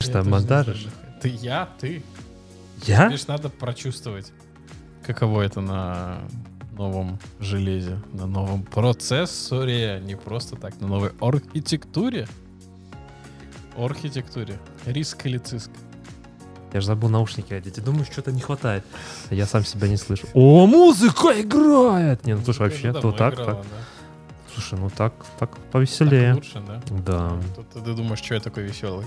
Ты что, монтажишь? Ты я, ты. Я? Лишь надо прочувствовать, каково это на новом железе, на новом процессоре, не просто так, на новой архитектуре. Архитектуре. Риск или циск? Я же забыл наушники одеть. И думаю, что-то не хватает. А Я сам себя не слышу. О, музыка играет! Не, ну слушай, вообще, Ну, то так, играла, так. да. Слушай, ну так, так Так повеселее. лучше, да? Да. Тут ты думаешь, что я такой веселый?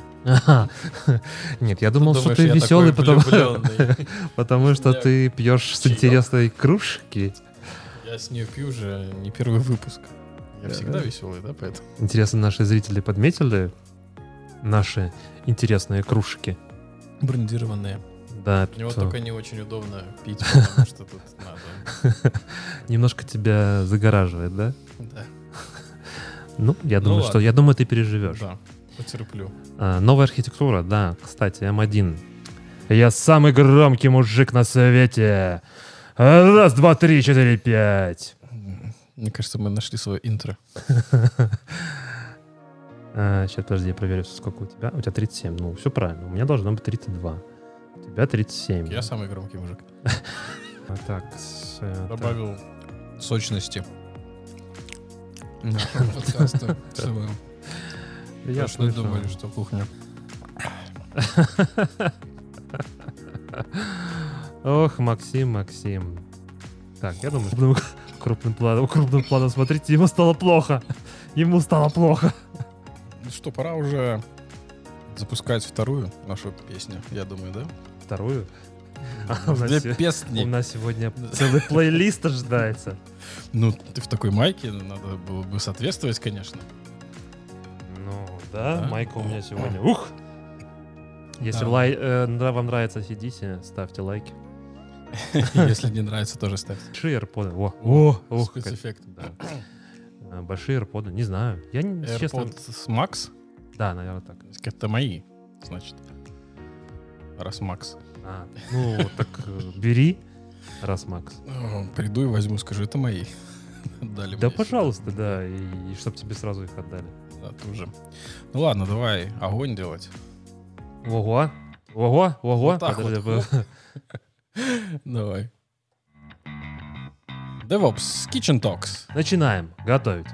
Нет, я думал, что ты веселый, потому, потому что ты пьешь с интересной кружки. Я с нее пью уже не первый выпуск. Я Да. всегда веселый, да, поэтому? Интересно, наши зрители подметили наши интересные кружки. Брендированные. Да, У него то только не очень удобно пить, потому что тут надо. немножко тебя загораживает, да? Да. Ну, я Ну думаю, что ладно. я думаю, ты переживешь. Да, потерплю. А, новая архитектура, да, кстати, М1. Я самый громкий мужик на свете. А, Раз, два, три, четыре, пять. Мне кажется, мы нашли свое интро. сейчас, подожди, я проверю, сколько у тебя. У тебя 37. Ну, все правильно. У меня должно быть 32. У тебя 37. Я самый громкий мужик. А, Так, э, так. Добавил сочности. Подкаста. чтобы Я точно слышал. думали, что кухня. Ох, Максим, Максим. Так, я думаю, что крупным планом, крупным планом, смотрите, ему стало плохо. Ему стало плохо. Ну что, пора уже запускать вторую нашу песню, я думаю, да? Вторую. А, у нас Две се- У песни. нас сегодня целый плейлист ожидается. Ну, ты в такой майке, надо было бы соответствовать, конечно. Ну, да, Да. майка у меня сегодня. Ух! Если Да. лай- э, вам нравится ACDC, ставьте лайки. Если не нравится, тоже ставьте. Большие AirPods. О, о, как- Спецэффект. да. Э, Большие AirPods, не знаю. Я, не- честно... AirPods Max? Да, наверное, так. Это мои, значит. Раз Макс. А, ну, так э, бери, раз Макс. Приду и возьму, скажу, это мои. Дали Да, пожалуйста, да, и, и чтоб тебе сразу их отдали. сюда. Да, тоже. Ну ладно, давай огонь делать. Ого, ого, ого. Вот так Подожди, вот, Давай. DevOps Kitchen Talks. Начинаем готовить.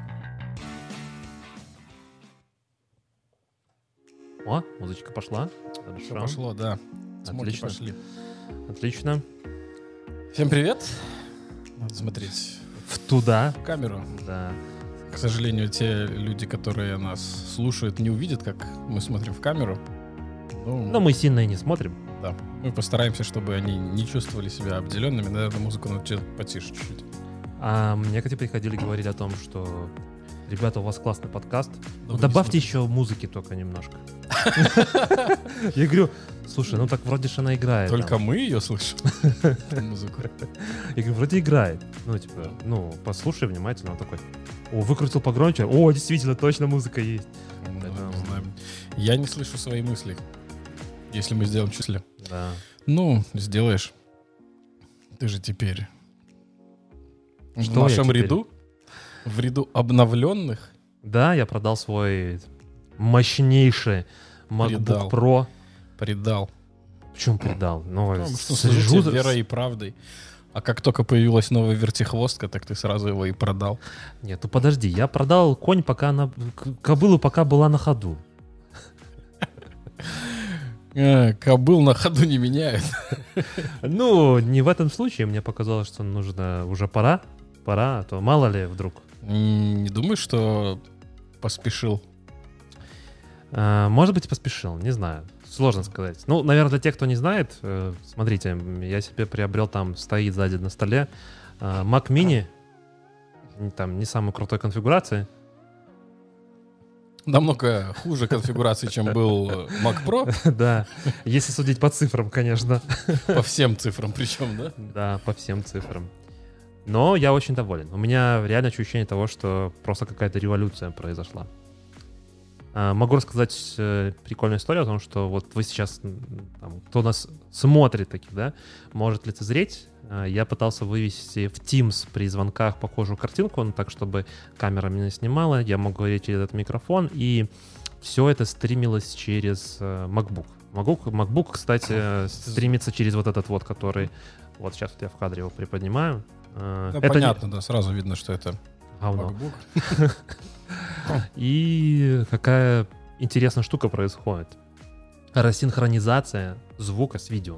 О, музычка пошла. Все Хорошо. пошло, да. Смоки Отлично. пошли. Отлично. Всем привет. Надо смотреть В туда. в камеру. Да. К сожалению, те люди, которые нас слушают, не увидят, как мы смотрим в камеру. Ну, Но мы сильно и не смотрим. да. Мы постараемся, чтобы они не чувствовали себя обделенными. Наверное, музыку надо потише чуть-чуть. А мне, кстати, приходили говорить о том, что ребята, у вас классный подкаст. Но Ну, добавьте еще музыки только немножко. Я говорю, слушай, ну так вроде же она играет. Только там». мы ее слышим. Музыку. Я говорю, вроде играет. Ну, типа, ну, послушай внимательно. Он такой, о, выкрутил погромче. О, действительно, точно музыка есть. Ну. Я не слышу свои мысли. Если мы сделаем числе. Да. Ну, сделаешь. Ты же теперь в Что нашем ряду, в ряду обновленных, Да, я продал свой мощнейший MacBook Предал. Pro. предал. Почему предал? Ну, Ну, что сижу верой и правдой. А как только появилась новая вертихвостка, так ты сразу его и продал. Нет, ну подожди, я продал конь, пока она... Кобылу пока была на ходу. Э, кобыл на ходу не меняют. Ну, не в этом случае. Мне показалось, что нужно уже пора. Пора, а то мало ли вдруг. Не думаешь, что поспешил? А, Может быть, поспешил, не знаю. Сложно сказать. Ну, наверное, для тех, кто не знает, э, смотрите, я себе приобрел там, стоит сзади на столе а, Mac Mini, там не самой крутой конфигурации. Намного хуже конфигурации, чем был э, Mac Pro. Да, если судить по цифрам, конечно. По всем цифрам причем, да? Да, по всем цифрам. Но я очень доволен. У меня реально ощущение того, что просто какая-то революция произошла. А, Могу рассказать э, прикольную историю о том, что вот вы сейчас, там, кто нас смотрит таки, да, может лицезреть. А, Я пытался вывести в Teams при звонках похожую картинку, ну, так, чтобы камера меня снимала, я мог говорить через этот микрофон, и все это стримилось через э, MacBook. MacBook, MacBook, кстати, стримится через вот этот вот, который... Вот сейчас вот я в кадре его приподнимаю. Э, Да, это не- понятно, да, сразу видно, что это говно. И какая интересная штука происходит. Рассинхронизация звука с видео.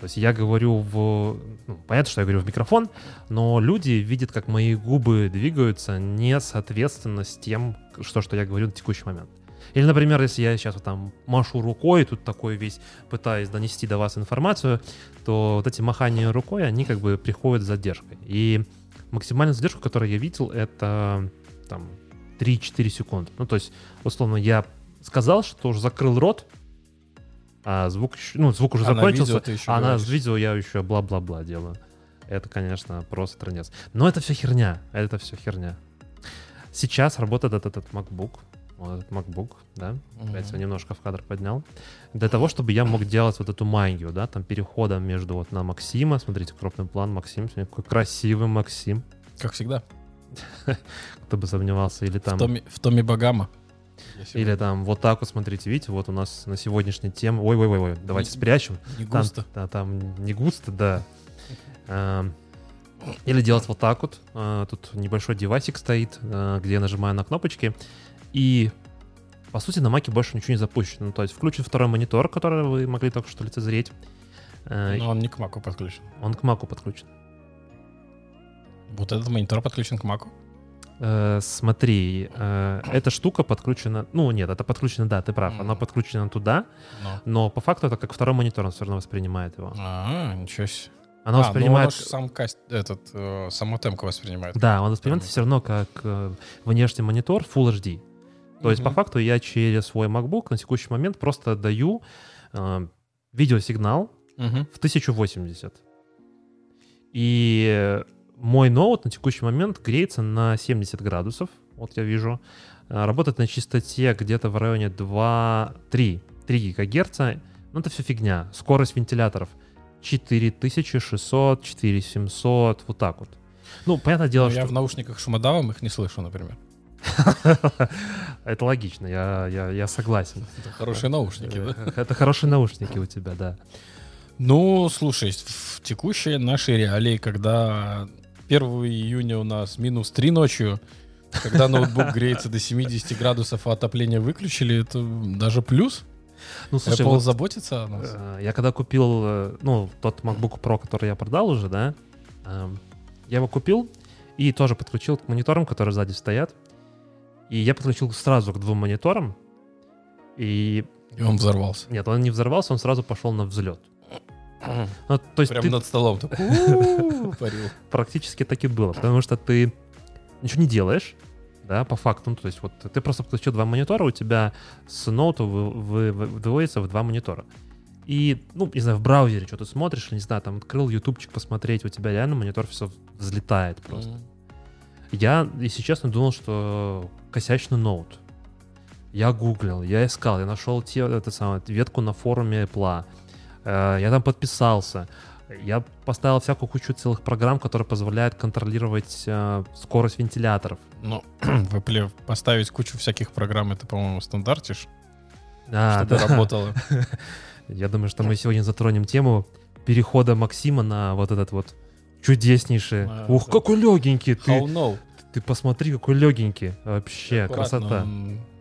То есть я говорю в... ну, понятно, что я говорю в микрофон, но люди видят, как мои губы двигаются не соответственно с тем, что, что я говорю на текущий момент. Или, например, если я сейчас вот там машу рукой, тут такой весь пытаюсь донести до вас информацию, то вот эти махания рукой, они как бы приходят с задержкой. И максимальная задержка, которую я видел, это там 3-4 секунды. Ну, то есть, условно, я сказал, что уже закрыл рот, а звук, ну, звук уже А на закончился, видео ты еще а на видео я еще бла-бла-бла делаю. Это, конечно, просто трендец. Но это все херня. Это все херня. Сейчас работает этот, этот MacBook. Вот этот MacBook, да. Опять его немножко в кадр поднял. Для того, чтобы я мог делать вот эту магию, да, там переходом между вот на Максима. Смотрите, крупный план Максим. Какой красивый Максим. Как всегда. Кто бы сомневался. Или там... В Томе, в Томе Багама. Или там вот так вот, смотрите, видите, вот у нас на сегодняшней теме... Ой-ой-ой, давайте Не- спрячем. Не Там, густо. да, там не густо, да. Эм, Или делать вот так вот. Э, Тут небольшой девайсик стоит, э, где я нажимаю на кнопочки. И, по сути, на маке больше ничего не запущено. Ну, то есть включен второй монитор, который вы могли только что лицезреть. Э, Но он не к Маку подключен. Он к маку подключен. Вот этот монитор подключен к Маку. Э, Смотри, э, эта штука подключена... Ну, нет, это подключено, да, ты прав. Она Мгм. подключена туда, Но. но по факту это как второй монитор, он все равно воспринимает его. А, ничего себе. Она А, воспринимает... ну, оно ж сам каст, этот, э, саму темку воспринимает. Да, он воспринимает все равно как э, внешний монитор Full HD. То есть, по факту, я через свой MacBook на текущий момент просто даю э, видеосигнал в 1080. И мой ноут на текущий момент греется на 70 градусов. Вот я вижу. Э, Работает на частоте где-то в районе 2, 3, 3 ГГц. Ну, это все фигня. Скорость вентиляторов 4600, 4700, вот так вот. Ну, понятное дело, Ну, что... Я в наушниках шумодавом их не слышу, например. Это логично, я, я, я согласен. Это хорошие наушники, да? Э, Это хорошие наушники у тебя, да. Ну, слушай, в текущие наши реалии, когда 1 июня у нас минус 3 ночью, когда ноутбук греется до 70 градусов, а отопление выключили, это даже плюс. Ну, слушай, Apple вот, заботится о нас. э, я когда купил, э, ну, тот MacBook Pro, который я продал уже, да, эм, я его купил и тоже подключил к мониторам, которые сзади стоят. И я подключил сразу к двум мониторам. И И он взорвался. нет, он не взорвался, он сразу пошел на взлет. Ну, то есть Прям ты над столом. так, парил. практически так и было, потому что ты ничего не делаешь, да, по факту. Ну, то есть вот ты просто подключил два монитора, у тебя с вы- выводится в два монитора. И, ну, не знаю, в браузере что-то смотришь, не знаю, там открыл ютубчик посмотреть, у тебя реально монитор все взлетает просто. Мгм. Я, если честно, думал, что косячный ноут. Я гуглил, я искал, я нашел те, это самое, ветку на форуме Apple. Э, Я там подписался. Я поставил всякую кучу целых программ, которые позволяют контролировать э, скорость вентиляторов. Ну, в Apple поставить кучу всяких программ, это, по-моему, стандартишь, А, чтобы да. работало. Я думаю, что мы сегодня затронем тему перехода Максима на вот этот вот чудеснейший. А, Ух, какой легенький ты! How no? Ты посмотри, какой легенький. Вообще, Аккуратно, красота.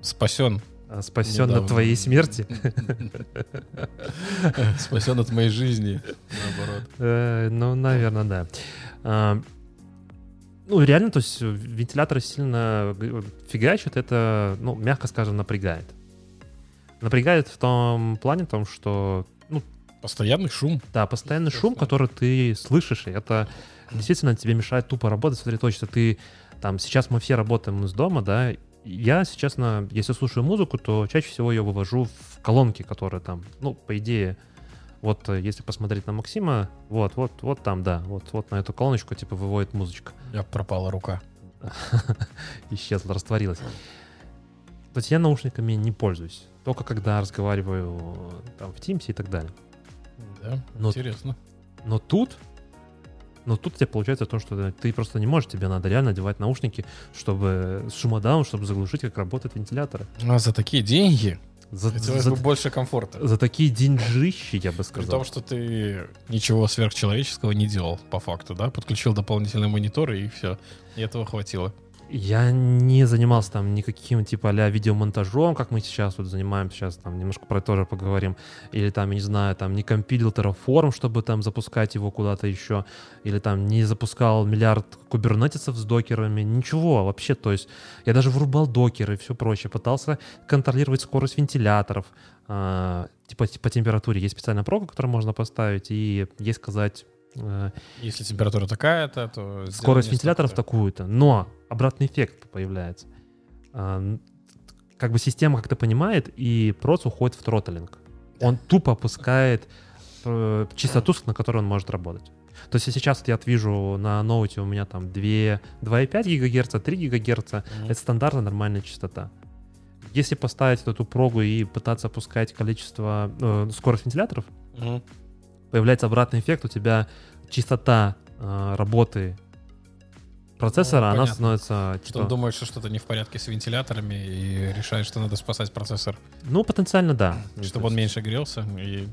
Спасен. А, Спасен от твоей смерти. Спасен от моей жизни, наоборот. Э, Ну, наверное, да. А, Ну, реально, то есть вентиляторы сильно фигачат, это, ну, мягко скажем, напрягает. Напрягает в том плане, том, что, ну, Постоянный шум. да, постоянный шум, который ты слышишь, и это действительно тебе мешает тупо работать, сосредоточиться. Ты, там, сейчас мы все работаем из дома, да, я, честно, если слушаю музыку, то чаще всего ее вывожу в колонки, которые там, ну, по идее, вот э, если посмотреть на Максима, вот, вот, вот там, да, вот, вот на эту колоночку, типа, выводит музычка. Я пропала рука. Исчезла, растворилась. То есть я наушниками не пользуюсь. Только когда разговариваю э, там в Teams и так далее. Да, Ну, интересно. Но тут Но тут у тебя получается то, что ты просто не можешь, тебе надо реально одевать наушники, чтобы с шумодаун, чтобы заглушить, как работают вентиляторы. А за такие деньги За, хотелось за- бы больше комфорта. за такие деньжищи, я бы При сказал. том, что ты ничего сверхчеловеческого не делал, по факту, да? Подключил дополнительный монитор, и все. И этого хватило. Я не занимался там никаким типа а видеомонтажом, как мы сейчас вот занимаемся, сейчас там немножко про это тоже поговорим. Или там, не знаю, там не компилил Terraform, чтобы там запускать его куда-то еще. Или там не запускал миллиард кубернетисов с докерами. Ничего вообще, то есть я даже врубал докеры и все прочее. Пытался контролировать скорость вентиляторов. а, типа по температуре. Есть специальная прога, которую можно поставить, и ей сказать э, Если температура такая-то, то... скорость вентиляторов такую-то, но обратный эффект появляется. А, Как бы система как-то понимает, и проц уходит в тротлинг. Он тупо опускает э, частоту, на которой он может работать. То есть я сейчас вот я вижу на ноуте у меня там 2, 2,5 ГГц, 3 ГГц. Мгм. Это стандартная нормальная частота. Если поставить эту прогу и пытаться опускать количество, э, скорость вентиляторов, Мгм. Появляется обратный эффект, у тебя частота э, работы процессора, Ну, она понятно. становится... Что типа, он думает, что что-то не в порядке с вентиляторами и решает, что надо спасать процессор, ну, потенциально да. чтобы То он меньше грелся. И...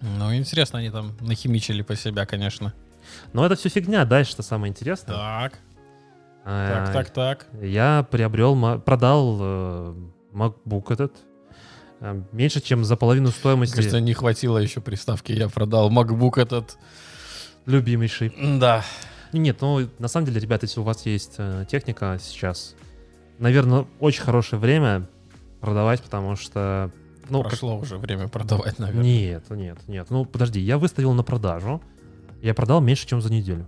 Ну, интересно, они там нахимичили по себя, конечно. Но это все фигня, дальше что самое интересное. Так, так, так, так. Я приобрел, продал э, MacBook этот меньше, чем за половину стоимости Кажется, не хватило еще приставки. Я продал MacBook этот. любимейший. Да. Нет, ну, на самом деле, ребята, если у вас есть э, техника сейчас, наверное, очень хорошее время продавать, потому что... Ну, как- Прошло уже время продавать, наверное. Нет, нет, нет. Ну, подожди, я выставил на продажу. Я продал меньше, чем за неделю.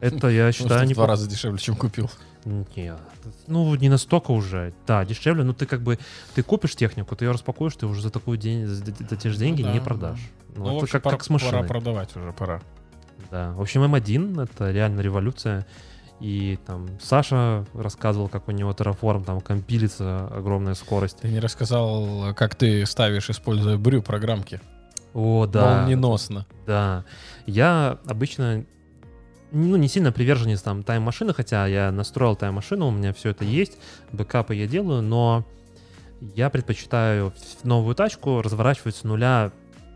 Это, я считаю, в не... два раза дешевле, чем купил. Нет. Ну, не настолько уже. Да, дешевле, но ты как бы... Ты купишь технику, ты ее распакуешь, ты уже за такой день, за, за те же деньги Ну да, не продашь. Ну, Ну, в это как, пора, как с машиной. пора продавать уже, пора. Да. В общем, М1 — это реально революция. И там Саша рассказывал, как у него Terraform там компилится огромная скорость. Ты не рассказал, как ты ставишь, используя брю программки. О, да. Молниеносно. Да. Я обычно ну, не сильно приверженец там тайм-машины, хотя я настроил тайм-машину, у меня все это есть, бэкапы я делаю, но я предпочитаю новую тачку разворачивать с нуля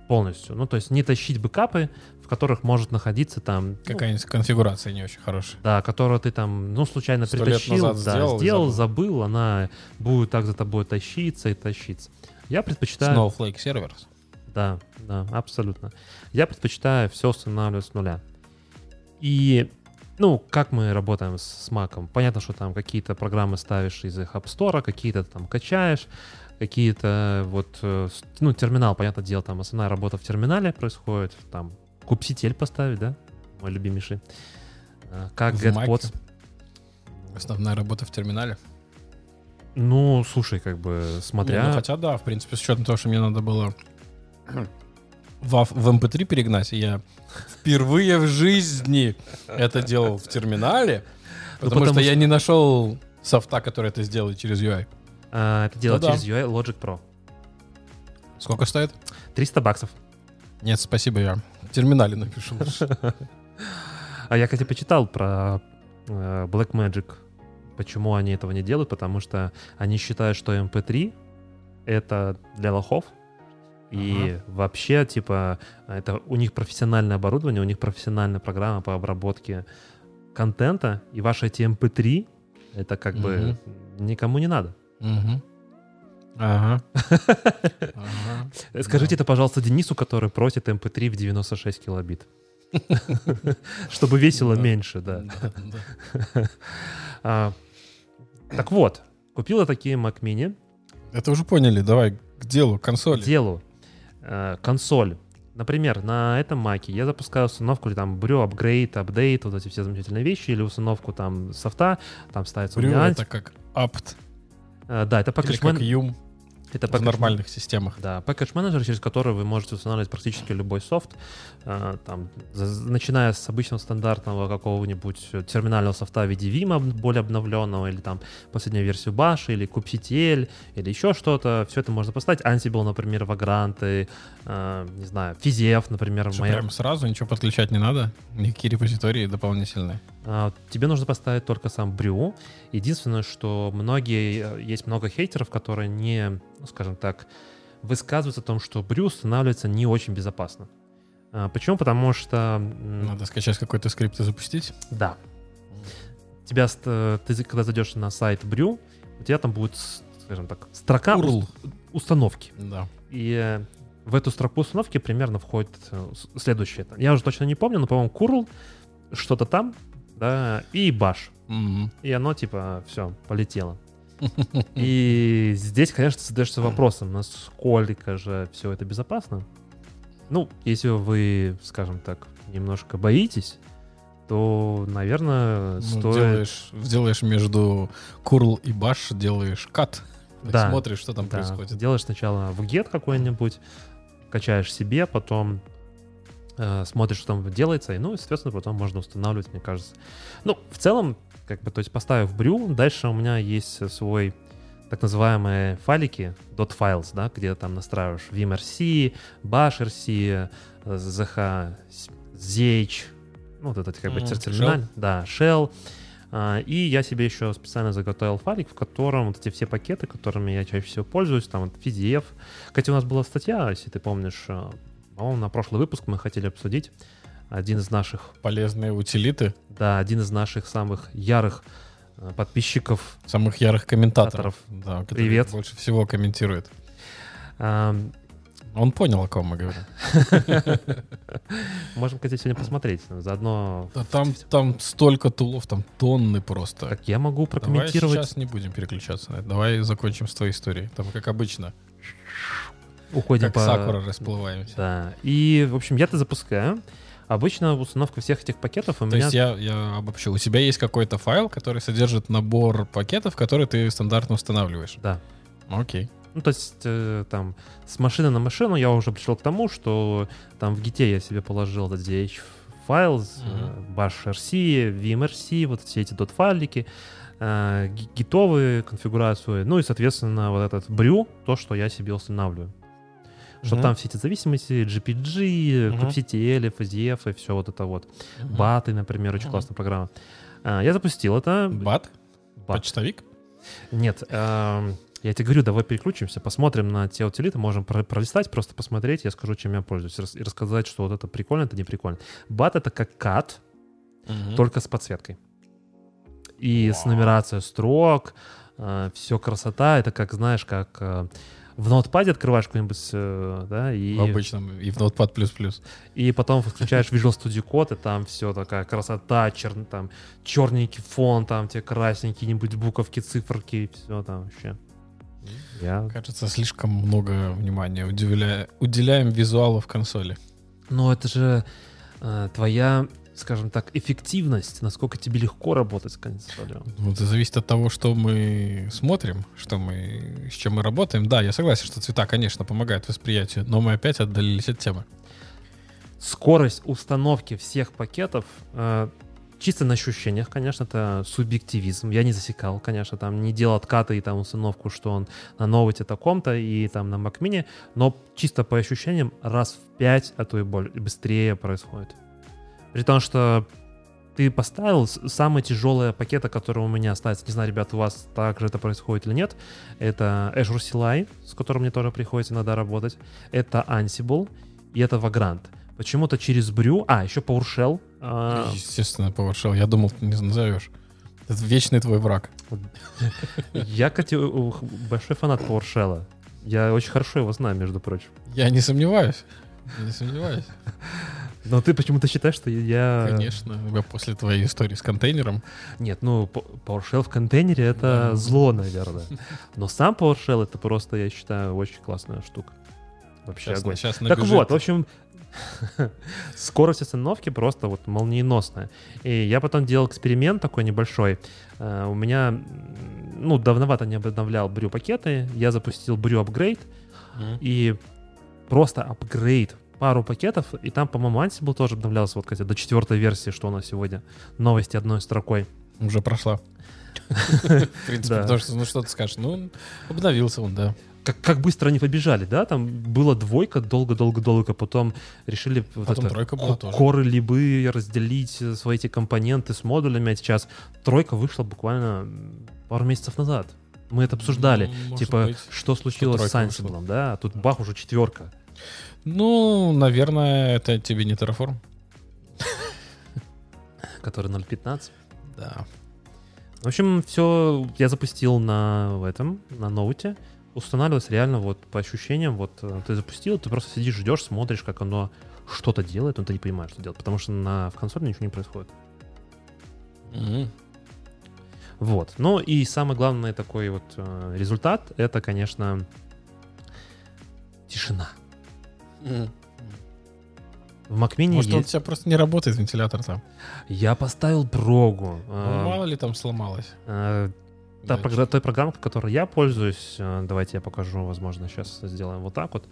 полностью. Ну, то есть не тащить бэкапы, в которых может находиться там... ну, Какая-нибудь конфигурация не очень хорошая. да, которую ты там, ну, случайно притащил, да, сделал сделал, забыл. забыл, она будет так за тобой тащиться и тащиться. Я предпочитаю... Snowflake Servers. Да, да, абсолютно. Я предпочитаю все устанавливать с нуля. И, ну, как мы работаем с, Mac? Понятно, что там какие-то программы ставишь из их App Store, какие-то там качаешь, какие-то вот, э, ну, терминал, понятное дело, там основная работа в терминале происходит, там кубситель поставить, да, мой любимейший. Э, Как В GetPods. Основная работа в терминале. Ну, слушай, как бы, Не, смотря... ну, хотя да, в принципе, с учетом того, что мне надо было в, в MP3 перегнать, я впервые в жизни это делал в терминале, Ну, потому, что что- я не нашел софта, который это сделает через UI. э, это делать Ну да. через UI Logic Pro. Сколько стоит? 300 баксов. Нет, спасибо, я в терминале напишу. А я, кстати, почитал про э, Blackmagic, почему они этого не делают, потому что они считают, что MP3 это для лохов, и вообще, типа, это у них профессиональное оборудование, у них профессиональная программа по обработке контента, и ваши эти MP3 это как бы никому не надо. Мгм. Ага. Ага. Скажите это, пожалуйста, Денису, который просит MP3 в 96 килобит. Чтобы весило Да. меньше, да. А, так вот, купила такие Mac Mini. Это уже поняли, давай к делу, консоли. К делу. Э, консоль. Например, на этом маке я запускаю установку или там брю, апгрейд, апдейт, вот эти все замечательные вещи, или установку там софта, там ставится Брю это как apt, Э, Да, это package, man-. Это в нормальных системах. Да, package менеджер, через который вы можете устанавливать практически любой софт, э, там, начиная с обычного стандартного какого-нибудь терминального софта в виде Vim более обновленного, или там последнюю версию Bash, или kubectl, или еще что-то. Все это можно поставить. Ansible, например, Vagrant, э, не знаю, Fiziev, например, Что, моя- прям сразу ничего подключать не надо? Никакие репозитории дополнительные. А, Тебе нужно поставить только сам брю. Единственное, что многие, э, есть много хейтеров, которые не, ну, скажем так, высказываются о том, что брю устанавливается не очень безопасно. А, Почему? Потому что, Надо скачать какой-то скрипт и запустить. да, тебя, э, ты, когда зайдешь на сайт брю, у тебя там будет, скажем так, строка URL. ус- установки. Да. И э, в эту строку установки примерно входит следующее. Я уже точно не помню, но, по-моему, curl, что-то там, да, и bash. Мгм. И оно, типа, все, полетело. И здесь, конечно, задаешься вопросом, насколько же все это безопасно. Ну, если вы, скажем так, немножко боитесь, то, наверное, Ну, стоит... делаешь, делаешь между curl и bash, делаешь кат. Да. Смотришь, что там Да, происходит. Делаешь сначала в get какой-нибудь, качаешь себе, потом смотришь, что там делается, и, ну, соответственно, потом можно устанавливать, мне кажется. Ну, в целом, как бы, то есть поставив брю, дальше у меня есть свой так называемые файлики, .files, да, где там настраиваешь vimrc, bashrc, э, zh, zh, ну, вот этот как бы Мгм, терминаль, да, shell, а, И я себе еще специально заготовил файлик, в котором вот эти все пакеты, которыми я чаще всего пользуюсь, там вот PDF. Кстати, у нас была статья, если ты помнишь, а, по-моему, на прошлый выпуск мы хотели обсудить один из наших, Полезные утилиты да, один из наших самых ярых а, подписчиков. самых ярых комментаторов. Да, Привет. больше всего комментирует. А, Он понял, о ком мы говорим. Можем, кстати, сегодня посмотреть. Заодно, Да там, там столько тулов, там тонны просто. как я могу Давай прокомментировать. сейчас не будем переключаться на это. Давай закончим с твоей историей. Там, как обычно, Уходим как по... сакура расплываемся. Да. И, в общем, я это запускаю. Обычно установка всех этих пакетов у То меня... есть я, я обобщу. У тебя есть какой-то файл, который содержит набор пакетов, которые ты стандартно устанавливаешь. Да. Окей. Ну, то есть, э, там, с машины на машину я уже пришел к тому, что там в гите я себе положил этот DH файл, с, э, bash rc, vmrc, вот все эти dot-файлики, э, ги- гитовые конфигурацию, ну и, соответственно, вот этот брю, то, что я себе устанавливаю. Мгм. там все эти зависимости, GPG, Мгм. kubectl, FSDF и все вот это вот. Мгм. Баты, например, очень классная программа. А, Я запустил это. Бат? Бат. Почтовик? Нет, эм, я тебе говорю, давай переключимся, посмотрим на те утилиты, можем про- пролистать, просто посмотреть, я скажу, чем я пользуюсь, рас- и рассказать, что вот это прикольно, это не прикольно. Бат — это как кат, только с подсветкой. И с Вау. нумерацией строк, все красота, это как, знаешь, как э, в ноутпаде открываешь какой-нибудь, э, да, и, В обычном. И в Notepad++. плюс-плюс. и потом включаешь Visual Studio Code, и там все такая красота, чер, там черненький фон, там те красненькие нибудь буковки, циферки, все там вообще. Я... Кажется, слишком много внимания уделяя- уделяем визуалу в консоли. Но это же э, твоя, скажем так, эффективность, насколько тебе легко работать с консолью. Ну, это зависит от того, что мы смотрим, что мы, с чем мы работаем. Да, я согласен, что цвета, конечно, помогают восприятию, но мы опять отдалились от темы. Скорость установки всех пакетов э, чисто на ощущениях, конечно, это субъективизм. Я не засекал, конечно, там не делал откаты и там установку, что он на ноуте таком-то и там на Mac Mini, но чисто по ощущениям раз в 5, а то и более, быстрее происходит. При том, что ты поставил с- самые тяжелые пакеты, которые у меня остаются. Не знаю, ребят, у вас также это происходит или нет. Это Azure CLI, с которым мне тоже приходится иногда работать. Это Ansible и это Vagrant. Почему-то через Брю... А, еще PowerShell. а, Естественно, PowerShell. Я думал, ты не назовешь. Это вечный твой враг. Я, кстати, большой фанат PowerShell. Я очень хорошо его знаю, между прочим. Я не сомневаюсь. Не сомневаюсь. Но ты почему-то считаешь, что я... Конечно. Я После твоей истории с контейнером. Нет, ну, PowerShell в контейнере — это Да. зло, наверное. Но сам PowerShell — это просто, я считаю, очень классная штука. Вообще Сейчас, огонь. сейчас Так вот, в общем, скорость остановки просто вот молниеносная. И я потом делал эксперимент такой небольшой. Э, У меня, ну, давновато не обновлял брю пакеты. Я запустил брю апгрейд Мгм. и просто апгрейд пару пакетов, и там, по-моему, Ansible тоже обновлялся вот, кстати, до четвертой версии, что у нас сегодня. Новости одной строкой. Уже прошла. В принципе, потому что, ну что ты скажешь, ну, обновился он, да. Как, как быстро они побежали, да? Там была двойка долго-долго-долго, потом решили вот Потом это, тройка была тоже. коры либы разделить э, свои эти компоненты с модулями, а сейчас тройка вышла буквально пару месяцев назад. Мы это обсуждали. Ну, типа, быть. что случилось с тройка вышла. Ansible, да? А тут бах, уже четверка. Ну, наверное, это тебе не Terraform. который 0.15. Да. В общем, все я запустил на этом, на ноуте. Устанавливалось реально вот по ощущениям, вот э, ты запустил, ты просто сидишь, ждешь, смотришь, как оно что-то делает, но ты не понимаешь, что делать, потому что на, в консоли ничего не происходит. Мгм. Вот. Ну и самый главный такой вот э, результат, это, конечно, тишина. В Mini Может, он у есть- тебя просто не работает, вентилятор там. я поставил прогу. Ну, э, мало ли там сломалось. э, Та програ- той программой, которой я пользуюсь, э, давайте я покажу, возможно, сейчас сделаем вот так вот.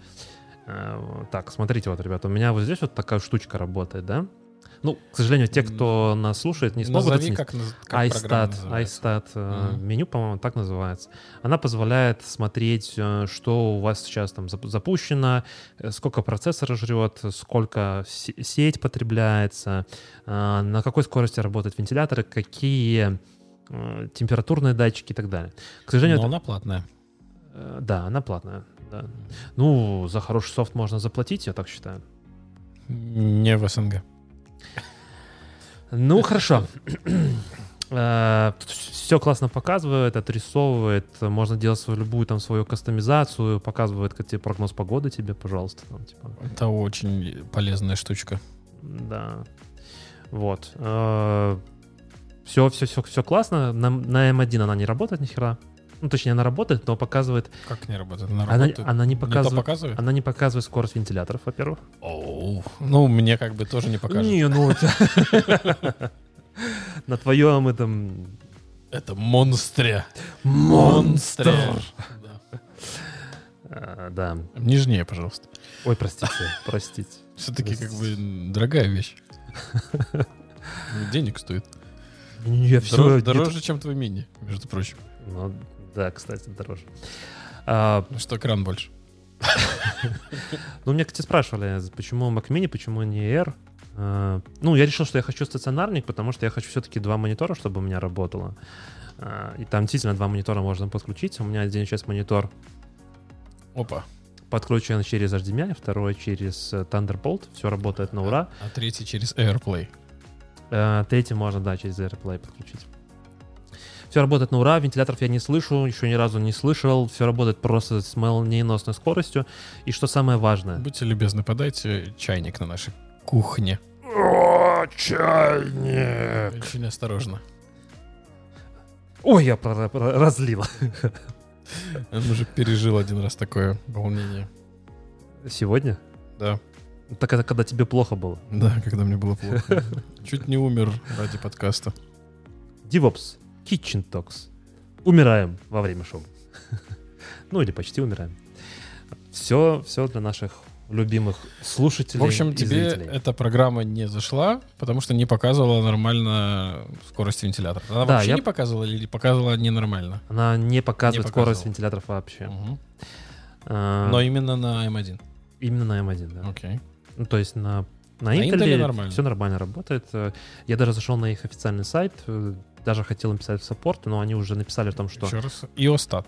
Вот Так, смотрите, вот, ребята, у меня вот здесь вот такая штучка работает, да? Ну, к сожалению, те, кто нас слушает, не смогут Назови, оценить. как, как iStat, iStat Мгм. меню, по-моему, так называется. Она позволяет смотреть, э, что у вас сейчас там зап- запущено, э, сколько процессор жрет, сколько се- сеть потребляется, э, на какой скорости работают вентиляторы, какие температурные датчики и так далее. К сожалению, Но это- она платная. да, она платная. да. Ну, за хороший софт можно заплатить, я так считаю. Не в СНГ. Ну, хорошо. Все классно показывает, отрисовывает, можно делать свою любую там свою кастомизацию, показывает как тебе прогноз погоды тебе, пожалуйста, там типа, Это очень полезная штучка. да, вот. Все, все, все, все классно. На, на M1 она не работает ни хера. Ну, точнее, она работает, но показывает... Как не работает? Она, Она, работает. она не Не то показывает... показывает? Она не показывает скорость вентиляторов, во-первых. Оу. Ну, мне как бы тоже не покажет. Не, ну... На твоем этом... Это монстре. Монстр! Да. А, Да. Нежнее, пожалуйста. Ой, простите, простите. Все-таки как бы дорогая вещь. Денег стоит. Все... дороже, чем твой мини, между прочим. Ну, да, кстати, дороже. А, Ну что, кран больше. ну, меня, кстати, спрашивали, почему Mac Mini, почему не Air. А, ну, я решил, что я хочу стационарник, потому что я хочу все-таки два монитора, чтобы у меня работало. А, и там действительно два монитора можно подключить. У меня один сейчас монитор Опа. подкручен через HDMI, второй через э, Thunderbolt. Все работает на ура. А третий через AirPlay. Э, Третий можно, да, через AirPlay подключить. Все работает на ура, вентиляторов я не слышу, еще ни разу не слышал. Все работает просто с молниеносной скоростью. И что самое важное. Будьте любезны, подайте чайник на нашей кухне. О, чайник! Очень осторожно. Ой, я про- про- разлил. Он уже пережил один раз такое волнение. Сегодня? Да, Так это когда тебе плохо было. да, когда мне было плохо. Чуть не умер ради подкаста. DevOps, Kitchen Talks. Умираем во время шоу. Ну или почти умираем. Все, все для наших любимых слушателей. В общем, тебе зрителей. эта программа не зашла, потому что не показывала нормально скорость вентилятора. Она Да, вообще я- не показывала или показывала ненормально? Она не показывает Не скорость показывала. вентиляторов вообще. Мгм. А, Но именно на M1. Именно на M1, да. Окей. Ну, то есть на, на, На Intel, Intel нормально. все нормально работает. Э, Я даже зашел на их официальный сайт, э, даже хотел им писать в саппорт, но они уже написали о том, что... Еще раз. iOstat.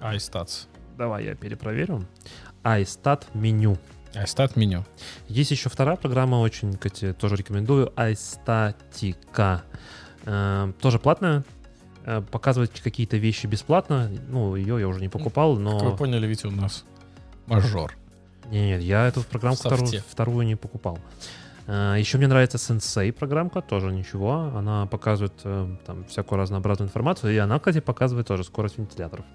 iStats. Давай я перепроверю. iStat меню. iStat меню. Есть еще вторая программа, очень, кстати, тоже рекомендую, iStatica. Э, тоже платная, э, показывает какие-то вещи бесплатно. Ну, ее я уже не покупал, Как вы но... поняли, ведь у нас мажор. Нет, нет, я эту софте. вторую, вторую не покупал. А, Еще мне нравится Sensei программка, тоже ничего. Она показывает э, там всякую разнообразную информацию, и она, кстати, показывает тоже скорость вентиляторов.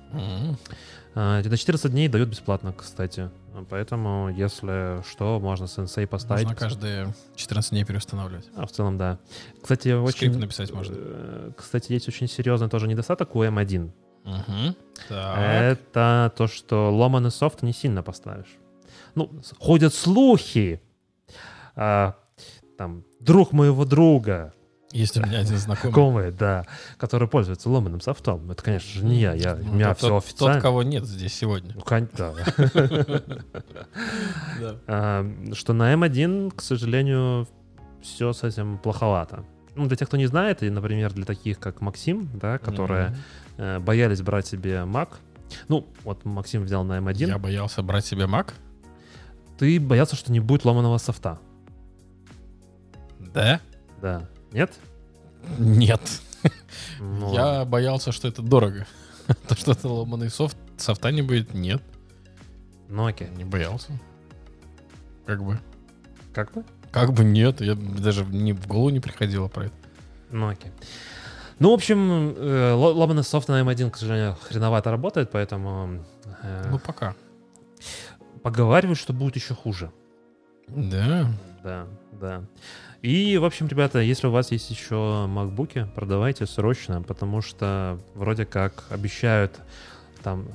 А, На 14 дней дают бесплатно, кстати. Поэтому, если что, можно Sensei поставить. Можно каждые 14 дней переустанавливать. А, в целом, да. Кстати, очень... Скрипт написать можно. э, Кстати, есть очень серьезный тоже недостаток у M1. Мгм. Так. Это то, что ломаный софт не сильно поставишь. Ну, ходят слухи. А, там, друг моего друга, Есть у меня один знакомый. знакомый, да, который пользуется ломаным софтом. Это, конечно же, не я. я у Ну, меня тот- все тот- официально. Тот, кого нет здесь сегодня. Ну, кон- да. Да. А, Что на M1, к сожалению, все с этим плоховато. Ну, для тех, кто не знает, и, например, для таких, как Максим, да, которые э, боялись брать себе Mac. Ну, вот Максим взял на M1. Я боялся брать себе Mac. Ты боялся, что не будет ломаного софта. Да? Да. Нет? Нет. Ну, Я боялся, что это дорого. То, что это ломаный софт, софта не будет, нет. Ну, окей. Не боялся. Как бы. Как бы? Как бы нет, я даже не в голову не приходило про это. Ну, окей. Ну, в общем, э, ло- ломаный софт на M1, к сожалению, хреновато работает, поэтому э, Ну, пока. поговаривают, что будет еще хуже. Да. Да, да. И, в общем, ребята, если у вас есть еще макбуки, продавайте срочно, потому что вроде как обещают там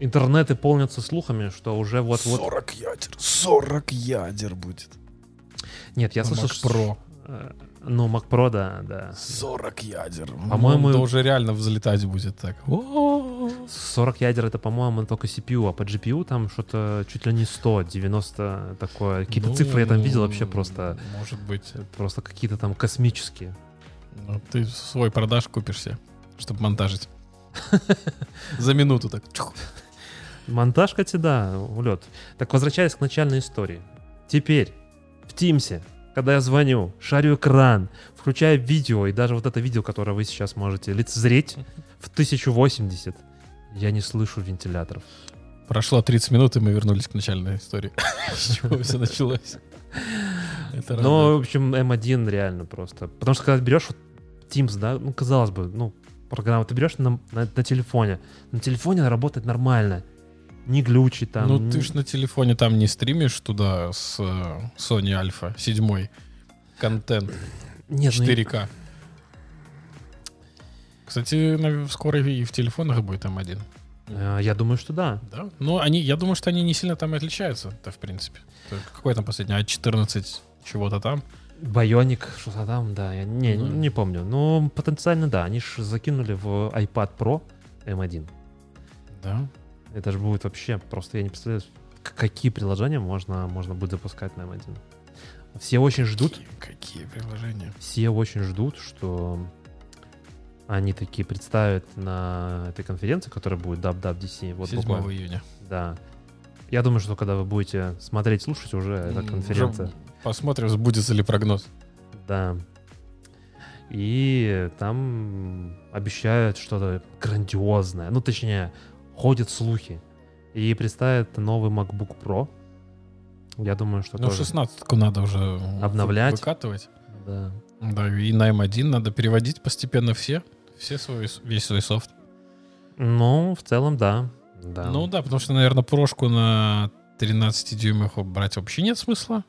интернеты полнятся слухами, что уже вот-вот... 40 ядер. 40 ядер будет. Нет, я слышал, э, Ну, Mac Pro, да, да. 40 ядер. По-моему, Он уже реально взлетать будет так. О, 40 ядер это, по-моему, только CPU, а по GPU там что-то чуть ли не 100, 90 такое. Какие-то ну, цифры я там видел вообще просто, Может быть. просто какие-то там космические. Ну, ты свой продаж купишь себе, чтобы монтажить. За минуту так. чух. Монтаж, кстати, да, улет. Так, возвращаясь к начальной истории. Теперь в Тимсе, когда я звоню, шарю экран, включаю видео, и даже вот это видео, которое вы сейчас можете лицезреть в 1080, я не слышу вентиляторов. Прошло 30 минут, и мы вернулись к начальной истории. С чего все началось? Ну, в общем, M1 реально просто. Потому что когда берешь вот Teams, да, ну, казалось бы, ну, программу ты берешь на, на- на телефоне. На телефоне она работает нормально. Не глючит там. Ну, ты ж на телефоне там не стримишь туда с э, Sony Alpha 7 контент Нет, ну, 4К. Кстати, на- скоро и в телефонах будет M1. э, я думаю, что да. Да? Ну, они, я думаю, что они не сильно там и отличаются-то, в принципе. То Какой там последний? А14 чего-то там. Байоник, что-то там, да. Я не, Ну. не помню. Ну, потенциально, да. Они же закинули в iPad Pro M1. Да. Это же будет вообще просто, я не представляю, какие приложения можно, можно будет запускать на M1. Все очень ждут, Какие, какие приложения? все очень ждут, что они такие представят на этой конференции, которая будет WWDC. Вот 7 буквально. июня. Да. Я думаю, что когда вы будете смотреть, слушать уже эта конференция. уже Посмотрим, сбудется ли прогноз. Да. И там обещают что-то грандиозное. Ну, точнее, ходят слухи. И представят новый MacBook Pro. Я думаю, что Ну, тоже. 16 надо уже Обновлять. выкатывать. Да. Да, и на M1 надо переводить постепенно все. Все свой, весь свой софт. Ну, в целом, да. да. Ну да, потому что, наверное, прошку на 13 дюймах брать вообще нет смысла.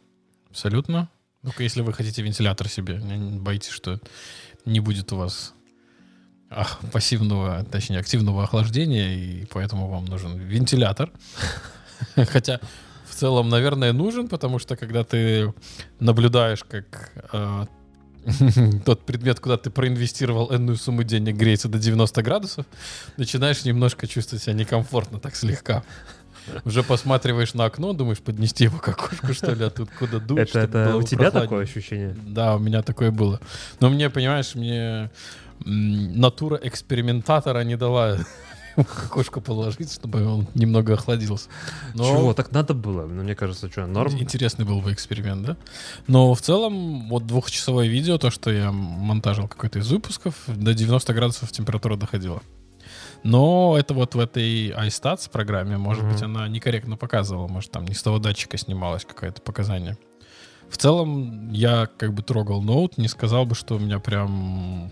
Абсолютно. Только если вы хотите вентилятор себе. Боитесь, что не будет у вас а, пассивного, точнее, активного охлаждения, и поэтому вам нужен вентилятор. Хотя в целом, наверное, нужен, потому что когда ты наблюдаешь, как а, тот предмет, куда ты проинвестировал энную сумму денег, греется до 90 градусов, начинаешь немножко чувствовать себя некомфортно, так слегка. Уже посматриваешь на окно, думаешь, поднести его к окошку, что ли, а тут куда дует, это, это у тебя прохладнее. такое ощущение? Да, у меня такое было. Но мне, понимаешь, мне натура экспериментатора не дала к окошку положить, чтобы он немного охладился. Но Чего? Так надо было. Ну, мне кажется, что, норм? Интересный был бы эксперимент, да? Но в целом, вот двухчасовое видео, то, что я монтажил какой-то из выпусков, до 90 градусов температура доходила. Но это вот в этой iStats программе, может Мгм. быть, она некорректно показывала, может, там не с того датчика снималось какое-то показание. В целом, я как бы трогал ноут, не сказал бы, что у меня прям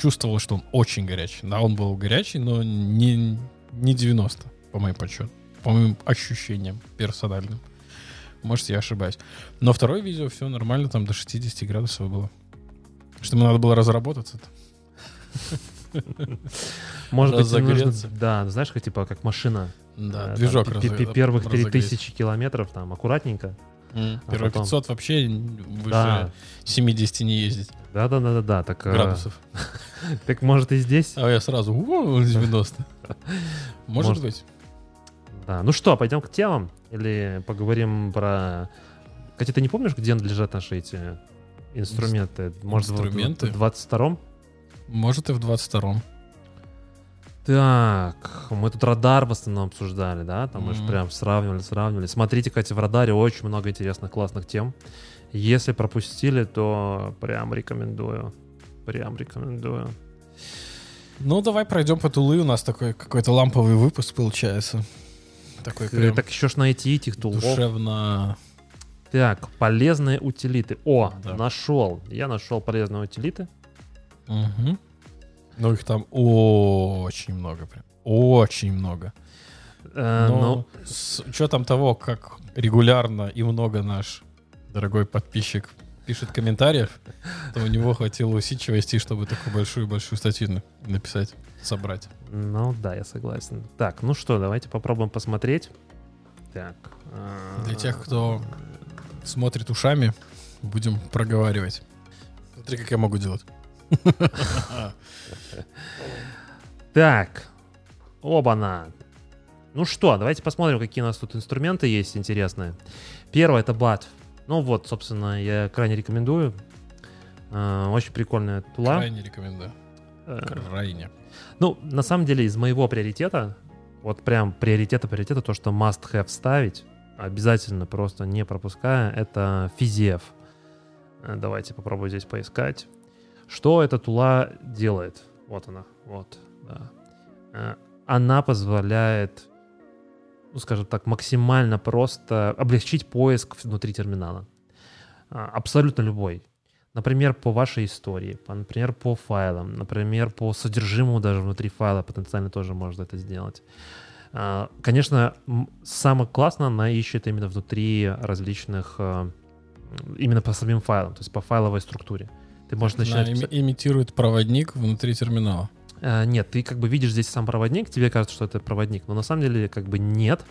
чувствовал, что он очень горячий. Да, он был горячий, но не, не 90, по моим подсчетам. По моим ощущениям персональным. Может, я ошибаюсь. Но второе видео все нормально, там до 60 градусов было. Что мне надо было разработаться-то. Может быть, Разогреться. да, знаешь, как типа как машина. Да, Э, движок Первых разогреть. 3000 километров там аккуратненько. М, а Первые потом- 500 вообще выше Да, 70 не ездить да, да, да, да, да. Так, э, градусов. так может и здесь. А я сразу «О, 90. Может быть. Да. Ну что, пойдем к темам или поговорим про. Кстати, ты не помнишь, где лежат наши эти инструменты? Может, инструменты? в 22-м? Может и в 22-м. Так, мы тут радар в основном обсуждали, да? Там мы же прям сравнивали, сравнивали. Смотрите, кстати, в радаре очень много интересных, классных тем. Если пропустили, то прям рекомендую. Прям рекомендую. Ну, давай пройдем по тулы. У нас такой какой-то ламповый выпуск получается. Такой Э, прям Так еще ж найти этих тулов. душевно... Так, полезные утилиты. О, Да. нашел. Я нашел полезные утилиты. Мгм. Ну, их там очень много прям. Очень много. Э, Но ну, с учетом того, как регулярно и много наш дорогой подписчик пишет комментариев, то у него хватило усидчивости, чтобы такую большую-большую статью на- написать, собрать. ну да, я согласен. Так, ну что, давайте попробуем посмотреть. Так. э, Для тех, кто смотрит ушами, будем проговаривать. Смотри, как я могу делать. Так. Оба-на. Ну что, давайте посмотрим, какие у нас тут инструменты есть интересные. Первое это бат. Ну вот, собственно, я крайне рекомендую. Э, Очень прикольная тула. Крайне рекомендую. Э, Крайне. Ну, на самом деле, из моего приоритета, вот прям приоритета приоритета, то, что must have ставить, обязательно просто не пропуская, это физиев. Э, Давайте попробую здесь поискать. Что эта тула делает? Вот она, вот, да. Э, Она позволяет, ну, скажем так, максимально просто облегчить поиск внутри терминала. А, Абсолютно любой. Например, по вашей истории, например, по файлам, например, по содержимому даже внутри файла потенциально тоже можно это сделать. А, Конечно, самое классно она ищет именно внутри различных, именно по самим файлам, то есть по файловой структуре. Ты можешь Она начинать... ими- писать- имитирует проводник внутри терминала. А, Нет, ты как бы видишь здесь сам проводник, тебе кажется, что это проводник, но на самом деле как бы нет,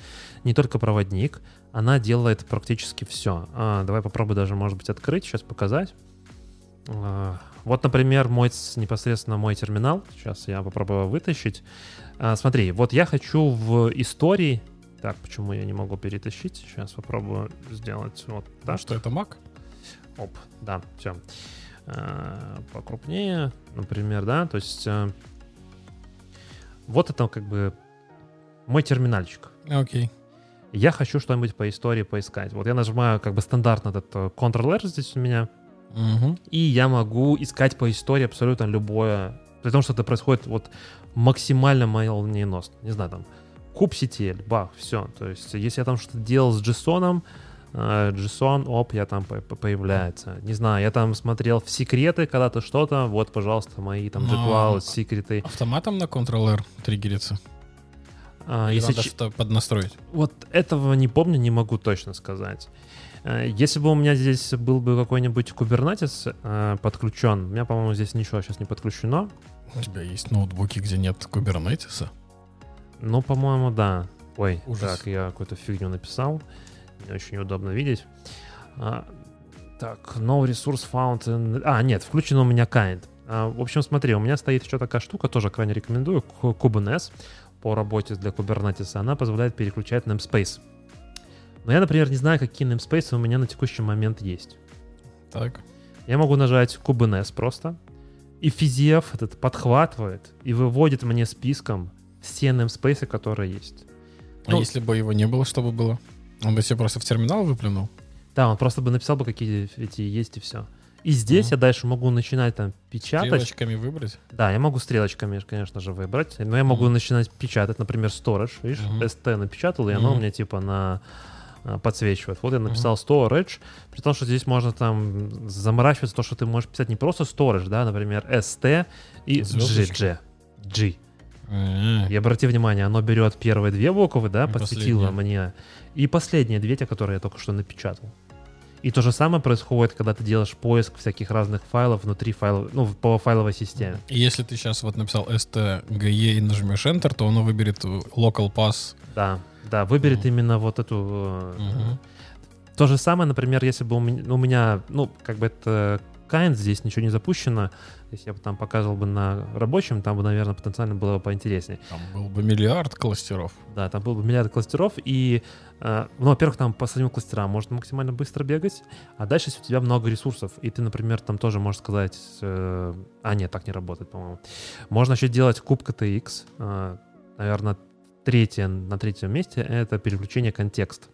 не только проводник, она делает практически все. давай попробую даже, может быть, открыть, сейчас показать. А, вот, например, мой непосредственно мой терминал. Сейчас я попробую вытащить. А, смотри, вот я хочу в истории. Так, почему я не могу перетащить? Сейчас попробую сделать вот Да, так. что это Mac? Оп, да, все. Покрупнее, например, да, то есть э, вот это как бы мой терминальчик. Окей. Я хочу что-нибудь по истории поискать. Вот я нажимаю как бы стандартно этот э, Ctrl-R здесь у меня, Мгм. и я могу искать по истории абсолютно любое, при том, что это происходит вот максимально молниеносно. Не знаю, там, куб-сетель, бах, все. То есть, если я там что-то делал с JSON, э, JSON, оп, я там по- по- появляется. Не знаю, я там смотрел в секреты когда-то что-то, вот, пожалуйста, мои там Но- JCloud секреты. Автоматом на Ctrl-R триггерится? А, если надо что поднастроить? Вот этого не помню, не могу точно сказать. Э, Если бы у меня здесь был бы какой-нибудь Kubernetes э, подключен, у меня, по-моему, здесь ничего сейчас не подключено. У тебя есть ноутбуки, где нет кубернетиса? Ну, по-моему, да. Ой, Ужас. так, я какую-то фигню написал. Не очень удобно видеть. А, так, no resource found. А, нет, включен у меня kind. А, в общем, смотри, у меня стоит еще такая штука, тоже крайне рекомендую, Ku- Kubernetes по работе для Kubernetes. Она позволяет переключать namespace. Но я, например, не знаю, какие namespace у меня на текущий момент есть. Так. Я могу нажать Kubernetes просто, и физиев этот подхватывает и выводит мне списком все namespace, которые есть. А Ну- если бы его не было, что бы было? Он бы себе просто в терминал выплюнул? Да, он просто бы написал бы, какие эти есть и все. И здесь Мгм. я дальше могу начинать там печатать. Стрелочками выбрать? Да, я могу стрелочками, конечно же, выбрать. Но я могу Мгм. начинать печатать, например, storage. Видишь, Мгм. ST напечатал, и оно Мгм. у меня типа на а, подсвечивает. Вот я написал storage, при том, что здесь можно там заморачиваться то, что ты можешь писать не просто storage, да, например, st и Звездочка. GG. G. И обрати внимание, оно берет первые две буквы, да, подсветило мне, и последние две, те, которые я только что напечатал. И то же самое происходит, когда ты делаешь поиск всяких разных файлов внутри файлов, ну, по файловой системе. И если ты сейчас вот написал stge и нажмешь Enter, то оно выберет local pass. Да, да, выберет Мгм. именно вот эту... э, Мгм. То же самое, например, если бы у меня, у меня, ну, как бы это kind, здесь ничего не запущено, если я бы там показывал бы на рабочем, там бы, наверное, потенциально было бы поинтереснее. Там был бы миллиард кластеров. Да, там был бы миллиард кластеров, и, э, ну, во-первых, там по самим кластерам можно максимально быстро бегать, а дальше, если у тебя много ресурсов, и ты, например, там тоже можешь сказать, э, а, нет, так не работает, по-моему. Можно еще делать куб KTX, э, наверное, третье, на третьем месте, это переключение контекст.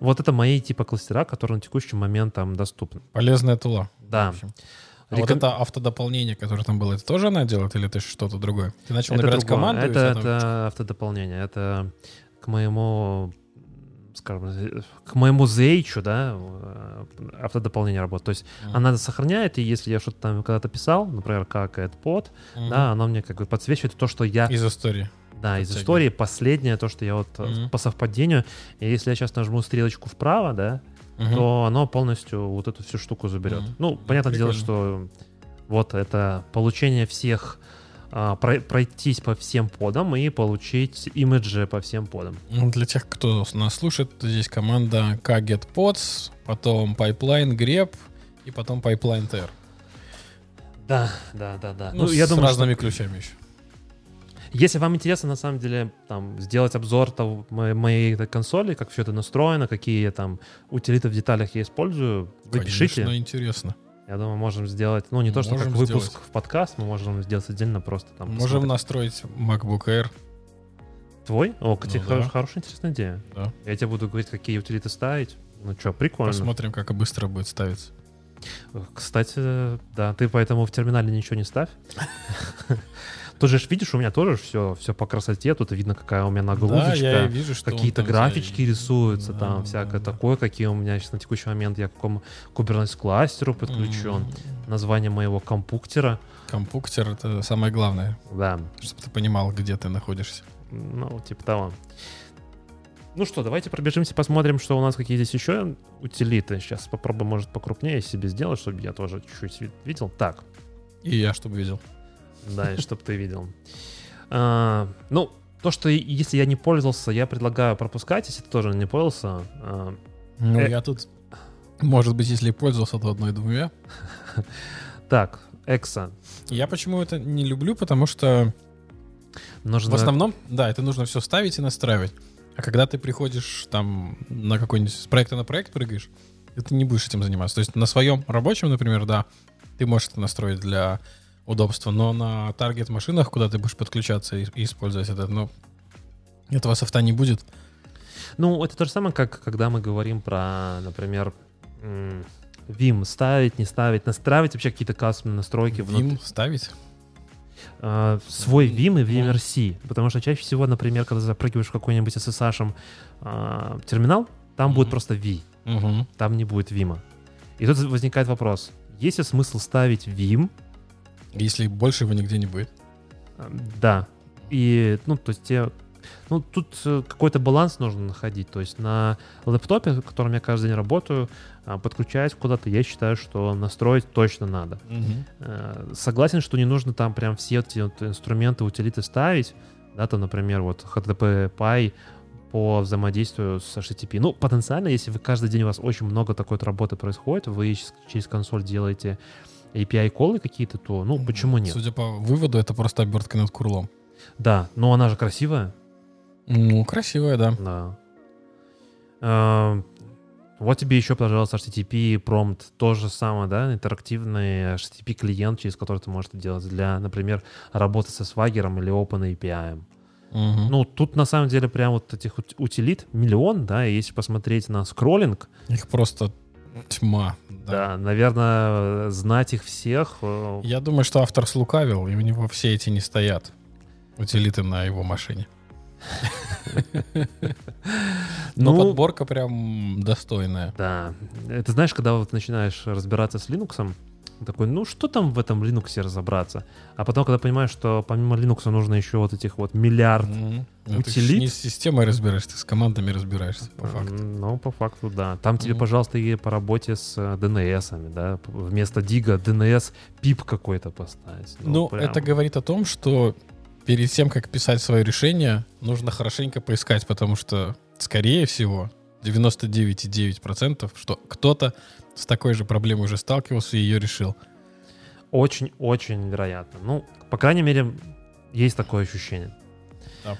Вот это мои типа кластера, которые на текущий момент там доступны. Полезная тула. Да. в общем. А вот Реком- это автодополнение, которое там было, это тоже она делает или это что-то другое? Ты начал Это набирать другое. команду? Это, тебя там- это автодополнение. Это к моему скажем, к моему зейчу, да, э, автодополнение работает. То есть Мгм. она сохраняет, и если я что-то там когда-то писал, например, как AdPod, Мгм. да, она мне как бы подсвечивает то, что я, Из истории. да, из истории последнее, то, что я вот Мгм. по совпадению, и если я сейчас нажму стрелочку вправо, да, Мгм. то оно полностью вот эту всю штуку заберет. Мгм. Ну, понятное дело, что вот это получение всех, а, прой- пройтись по всем подам и получить имиджи по всем подам. Ну, Для тех, кто нас слушает, здесь команда kgetpods, потом pipeline grep и потом pipeline tr. Да, да, да, да. Ну, с разными ключами еще. Если вам интересно, на самом деле, там, сделать обзор того, мо- моей этой консоли, как все это настроено, какие там утилиты в деталях я использую, вы пишите. Конечно, интересно. Я думаю, можем сделать, ну, не то, что как Можем выпуск сделать. в подкаст, мы можем сделать отдельно просто там. Можем посмотреть. настроить MacBook Air. Твой? О, кстати, Ну хоро- да. хорошая, интересная идея. Да. Я тебе буду говорить, какие утилиты ставить. Ну что, прикольно. Посмотрим, как быстро будет ставиться. Кстати, да, ты поэтому в терминале ничего не ставь. Тут же видишь, у меня тоже все, все по красоте, тут видно, какая у меня Да, нагрузочка. я и вижу, что Какие-то графички за- рисуются, Да, там да, всякое да. такое, какие у меня сейчас на текущий момент, я к какому Kubernetes кластеру подключен, М, название моего компуктера, Компуктер — это самое главное, да, чтобы ты понимал, где ты находишься. ну, типа того. Ну что, давайте пробежимся, посмотрим, что у нас какие здесь еще утилиты. Сейчас попробуем, может, покрупнее себе сделать, чтобы я тоже чуть-чуть ви- видел. Так, И я чтобы видел. Да, и чтобы ты видел. А, Ну, то, что если я не пользовался, я предлагаю пропускать, если ты тоже не пользовался. А, Ну, Э. я тут, может быть, если пользовался, то одной-двумя. Так, Экса. Я почему это не люблю, потому что Нужно... в основном, да, это нужно все ставить и настраивать. А когда ты приходишь там на какой-нибудь с проекта на проект прыгаешь, ты не будешь этим заниматься. То есть на своем рабочем, например, да, ты можешь это настроить для удобства, но на таргет-машинах, куда ты будешь подключаться и, и использовать это, ну, этого софта не будет. Ну, это то же самое, как когда мы говорим про, например, Vim ставить, не ставить, настраивать вообще какие-то кастомные настройки внутри. Vim ставить? А, свой Vim и Ну. VMRC. Потому что чаще всего, например, когда запрыгиваешь в какой-нибудь SSH а, терминал, там будет Мгм. просто V. Мгм. там не будет Вима. И тут возникает вопрос, есть ли смысл ставить Vim? Если больше его нигде не будет. Эм, Да. И, ну, то есть те... Ну, тут э, какой-то баланс нужно находить. То есть на лэптопе, которым я каждый день работаю, а, подключать куда-то, я считаю, что настроить точно надо. Э, Согласен, что не нужно там прям все эти вот инструменты, утилиты ставить. Да, там, например, вот HTTP Py по взаимодействию с HTTP. Ну, потенциально, если вы каждый день у вас очень много такой вот работы происходит, вы через консоль делаете API-колы какие-то, то, ну, почему нет? Судя по выводу, это просто обертка над курлом. Да, но она же красивая. Ну, красивая, да. Да. Эм, Вот тебе еще, пожалуйста, HTTP промпт. То же самое, да, интерактивный HTTP клиент, через который ты можешь это делать для, например, работы со Swagger или OpenAPI. Мгм. Ну, тут на самом деле прям вот этих ут- утилит миллион, да, и если посмотреть на скроллинг, Их просто тьма. Да. да, наверное, знать их всех, э, Я думаю, что автор слукавил, и у него все эти не стоят. Утилиты на его машине. Но Ну, подборка прям достойная. Да. Ты знаешь, когда вот начинаешь разбираться с Linux, такой, ну что там в этом Linux разобраться? А потом, когда понимаешь, что помимо Linux нужно еще вот этих вот миллиард Мгм. Ну, ты утилит? не с системой разбираешься, ты с командами разбираешься, по факту. Ну, по факту, да. Там тебе, Мгм. пожалуйста, и по работе с э, DNS-ами, да. Вместо дига DNS пип какой-то поставить. Ну, прям. это говорит о том, что перед тем, как писать свое решение, нужно хорошенько поискать, потому что, скорее всего, 99,9%, что кто-то с такой же проблемой уже сталкивался и ее решил. Очень-очень вероятно. Ну, по крайней мере, есть такое ощущение. Да.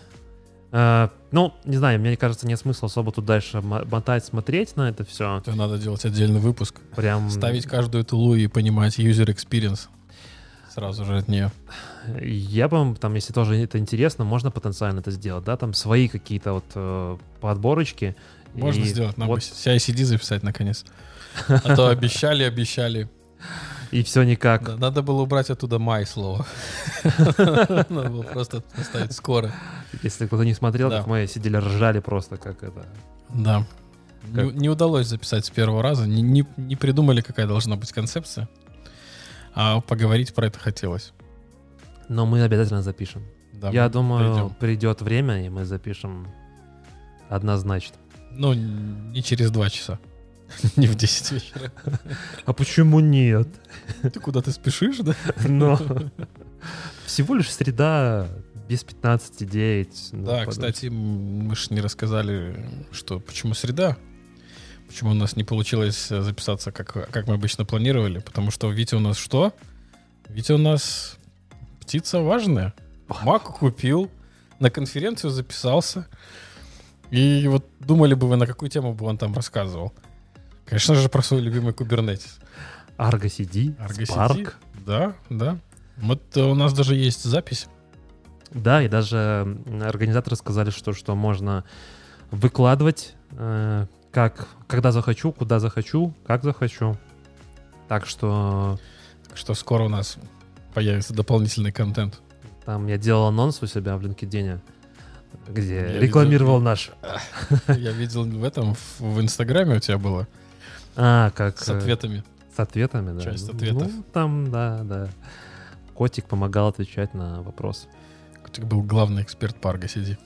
Э, ну, не знаю, мне кажется, нет смысла особо тут дальше мо- мотать, смотреть на это все. Это надо делать отдельный выпуск. Прям Ставить каждую тулу и понимать user experience сразу же от нее. Я бы, там, если тоже это интересно, можно потенциально это сделать, да, там свои какие-то вот э, подборочки. Можно сделать, нам вот, CI-CD записать наконец. А то обещали, обещали. И все никак. Да, надо было убрать оттуда май слово. Надо было просто поставить скоро. Если кто-то не смотрел, как мы сидели, ржали просто, как это. Да. Не, удалось записать с первого раза. Не, придумали, какая должна быть концепция. А поговорить про это хотелось. Но мы обязательно запишем. Да, Я думаю, придем. придет время, и мы запишем однозначно. Ну, не через два часа. Не в 10 вечера. А почему нет? Ты куда ты спешишь, да? Но всего лишь среда без 15-9. ну, Да, кстати, мы же не рассказали, что почему среда. Почему у нас не получилось э, записаться, как, как мы обычно планировали. Потому что Витя у нас что? Витя у нас птица важная. Маку купил, на конференцию записался. И вот думали бы вы, на какую тему бы он там рассказывал. Конечно же, про свой любимый кубернетис. Argo CD, Argo CD. Spark. Да, да. Вот э, у нас даже есть запись. Да, и даже организаторы сказали, что, что можно выкладывать, э, как, когда захочу, куда захочу, как захочу. Так что Так что скоро у нас появится дополнительный контент. там я делал анонс у себя в LinkedIn, где Я рекламировал видел. наш. Я видел в этом, в Инстаграме у тебя было, А, как... с э, ответами. С ответами, да. Часть Ну, ответов. Ну, там, да, да. Котик помогал отвечать на вопрос. Ты был главный эксперт по Argo CD.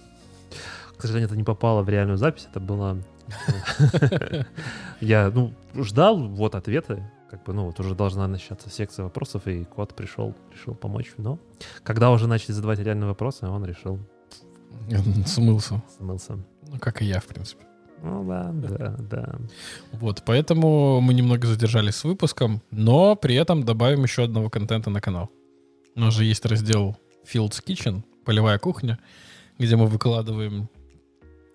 К сожалению, это не попало в реальную запись, это было... Я, ну, ждал вот ответы, как бы, ну, вот уже должна начаться секция вопросов, и кот пришел, решил помочь, но когда уже начали задавать реальные вопросы, он решил Смылся. смылся. Ну, как и я, в принципе. Ну да, да, да. Вот, поэтому мы немного задержались с выпуском, но при этом добавим еще одного контента на канал. У нас же есть раздел Fields Kitchen, полевая кухня, где мы выкладываем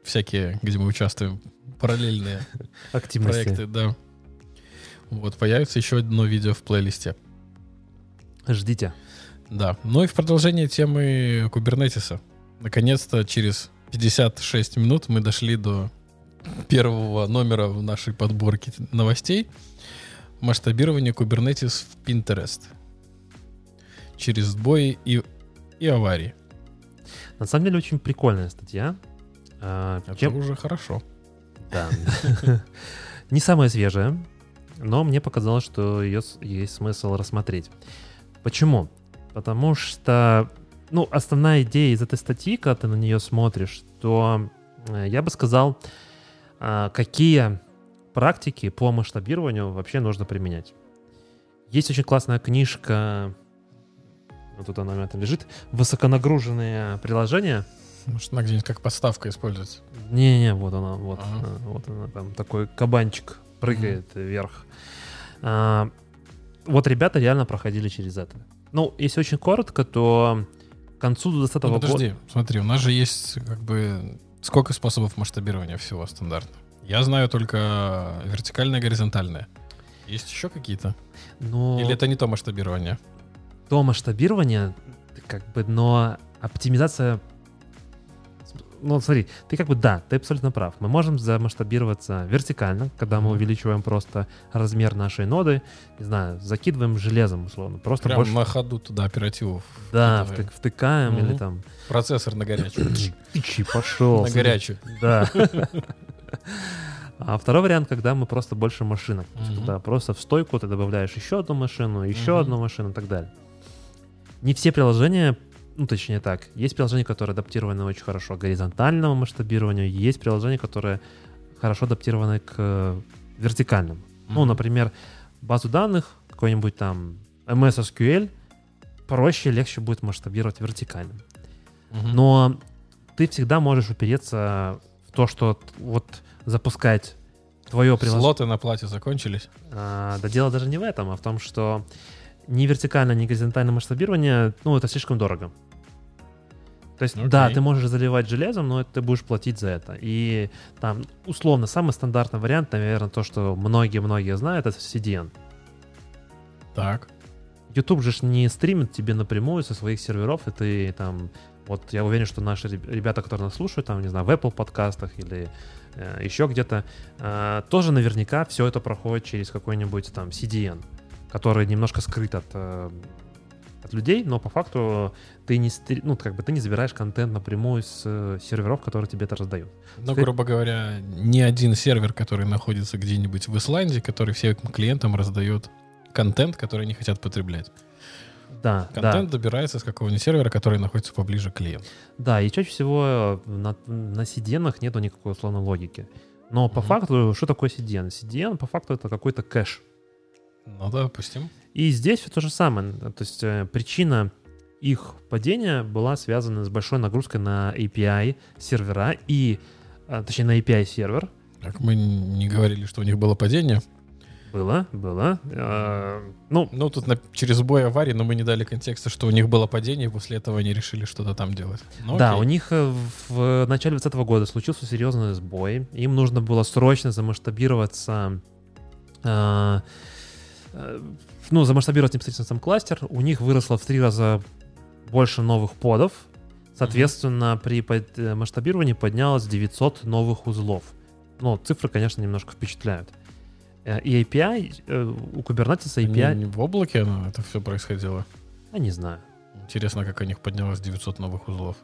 всякие, где мы участвуем, параллельные Активности. проекты, да. Вот, появится еще одно видео в плейлисте. Ждите. Да. Ну и в продолжение темы кубернетиса. Наконец-то через 56 минут мы дошли до первого номера в нашей подборке новостей. Масштабирование Kubernetes в Pinterest. Через сбои и, и аварии. На самом деле очень прикольная статья. А, Это чем- уже хорошо. Да. Не самая свежая, но мне показалось, что ее есть смысл рассмотреть. Почему? Потому что, ну, основная идея из этой статьи, когда ты на нее смотришь, то э, я бы сказал, какие практики по масштабированию вообще нужно применять. Есть очень классная книжка, вот тут она у меня там лежит, «Высоконагруженные приложения», Может, она где-нибудь как подставка используется. не-не, вот она, вот, Ага. а, вот она там такой кабанчик прыгает вверх. А, вот ребята реально проходили через это. Ну, если очень коротко, то к концу 2020 Ну, года... подожди, смотри, у нас же есть как бы сколько способов масштабирования всего стандартно. Я знаю только вертикальное, горизонтальное. Есть еще какие-то? Но Или это не то масштабирование? то масштабирование, как бы, но оптимизация... ну смотри, ты как бы, да, ты абсолютно прав. Мы можем замасштабироваться вертикально, когда мы увеличиваем просто размер нашей ноды, не знаю, закидываем железом, условно. Просто Прям больше... на ходу туда оперативу. Да, втык- втыкаем или Мгм. там... Процессор на горячую. Тычи, пошел. На горячую. Да. А второй вариант, когда мы просто больше машинок. Мгм. когда просто в стойку ты добавляешь еще одну машину, еще одну машину и так далее. Не все приложения, ну точнее так, есть приложения, которые адаптированы очень хорошо к горизонтальному масштабированию, есть приложения, которые хорошо адаптированы к э, вертикальному. Ну, Мгм. например, базу данных, какой-нибудь там MS SQL, проще, легче будет масштабировать вертикально. Мгм. Но ты всегда можешь упереться в то, что вот запускать твое приложение. Слоты на плате закончились. А, да дело даже не в этом, а в том, что ни вертикальное, ни горизонтальное масштабирование, ну, это слишком дорого. То есть, да, Окей. ты можешь заливать железом, но ты будешь платить за это. И там, условно, самый стандартный вариант, наверное, то, что многие-многие знают, это CDN. Так. YouTube же не стримит тебе напрямую со своих серверов, и ты там... Вот я уверен, что наши реб- ребята, которые нас слушают, там, не знаю, в Apple подкастах или э, еще где-то, э, тоже наверняка все это проходит через какой-нибудь там CDN, который немножко скрыт от, э, от людей, но по факту ты не, ну, как бы ты не забираешь контент напрямую с э, серверов, которые тебе это раздают. Ну, Ты- грубо говоря, ни один сервер, который находится где-нибудь в Исландии, который всем клиентам раздает контент, который они хотят потреблять. Да, да. Контент добирается с какого-нибудь сервера, который находится поближе к клиенту. Да, и чаще всего э, на, на CDN нету никакой условной логики. Но по Мгм. факту, что такое CDN? CDN по факту это какой-то кэш. Ну, допустим. И здесь все то же самое. То есть э, причина их падения была связана с большой нагрузкой на API сервера и, э, точнее, на API сервер. Так мы не говорили, что у них было падение. Было, было. Э, Ну, Ну, тут на, через бой аварии, но мы не дали контекста, что у них было падение, и после этого они решили что-то там делать. Ну, да, окей. у них э, в начале 2020 года случился серьезный сбой. Им нужно было срочно замасштабироваться, э, э, ну, замасштабировать непосредственно сам кластер. У них выросло в три раза больше новых подов. Соответственно, при под- э, масштабировании поднялось 900 новых узлов. Ну, цифры, конечно, немножко впечатляют. Э, И API, э, у Kubernetes Не- API, не в облаке оно, это все происходило. я не знаю. Интересно, как у них поднялось 900 новых узлов.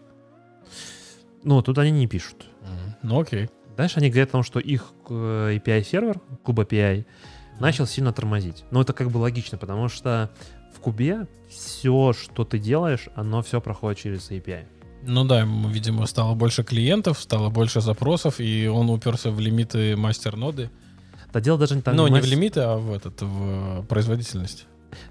Ну, тут они не пишут. Мгм. Ну, окей. Дальше они говорят о том, что их API-сервер, Kube API, начал сильно тормозить. Ну, это как бы логично, потому что в Кубе все, что ты делаешь, оно все проходит через API. Ну да, ему, видимо, стало больше клиентов, стало больше запросов, и он уперся в лимиты мастер-ноды. Да дело даже не там... ну, не в мас- лимиты, а в, этот, в производительность.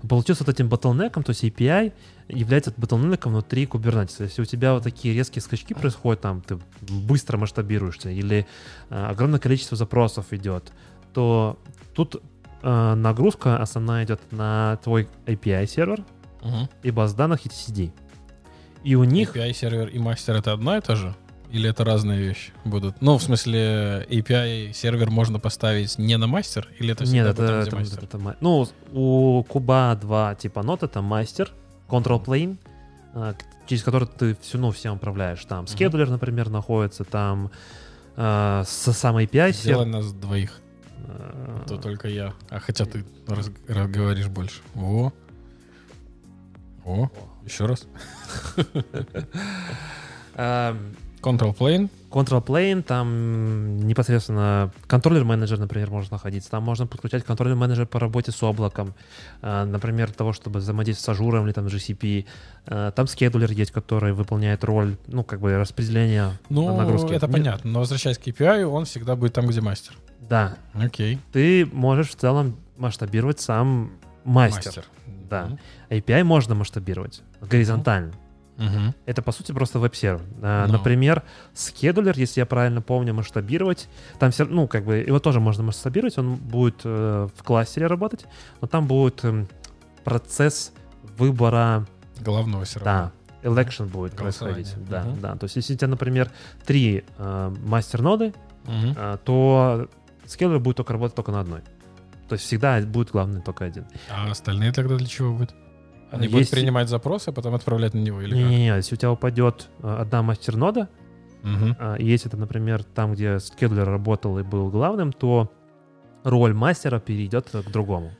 Получился вот этим ботлнеком, то есть API является ботлнеком внутри Kubernetes. Если у тебя вот такие резкие скачки происходят, там ты быстро масштабируешься или э, огромное количество запросов идет, то тут э, нагрузка основная идет на твой API-сервер Угу. и баз данных etcd. И у них... API-сервер и мастер — это одна и та же? Или это разные вещи будут? Ну, в смысле, API-сервер можно поставить не на мастер? Или это всегда Нет, это, там, это- мастер? это ма- ну, у Куба два типа нот, это мастер, control plane, к- через который ты все, ну, всем управляешь. Там скедулер, например, находится, там а, со самой API Сделай сер- нас двоих, то только я. А хотя ты раз- раз говоришь больше. О. О. Еще раз. а, Control Plane. Control Plane, там непосредственно controller manager, например, может находиться. Там можно подключать controller manager по работе с облаком, а, например, того, чтобы взаимодействовать с Azure ом или там GCP. А, Там scheduler есть, который выполняет роль, ну, как бы распределения Ну, нагрузки. это понятно. Но возвращаясь к API, он всегда будет там, где мастер. Да, Окей. ты можешь в целом масштабировать сам мастер. Да. Мгм. API можно масштабировать горизонтально. Мгм. Это, по сути, просто веб-сервер. Ну. Например, скедулер, если я правильно помню, масштабировать, там все, ну, как бы, его тоже можно масштабировать, он будет э, в кластере работать, но там будет эм, процесс выбора, Главного все да, election будет происходить. Да, Мгм. да. То есть, если у тебя, например, три э, мастер-ноды, Мгм. э, то скедулер будет только работать только на одной. То есть всегда будет главный только один. А остальные тогда для чего будут? Они будут Есть- принимать запросы, а потом отправлять на него или? Не-не-не, если у тебя упадет э, одна мастер-нода, и Если это, например, там, где скедлер работал и был главным, то роль мастера перейдет к другому.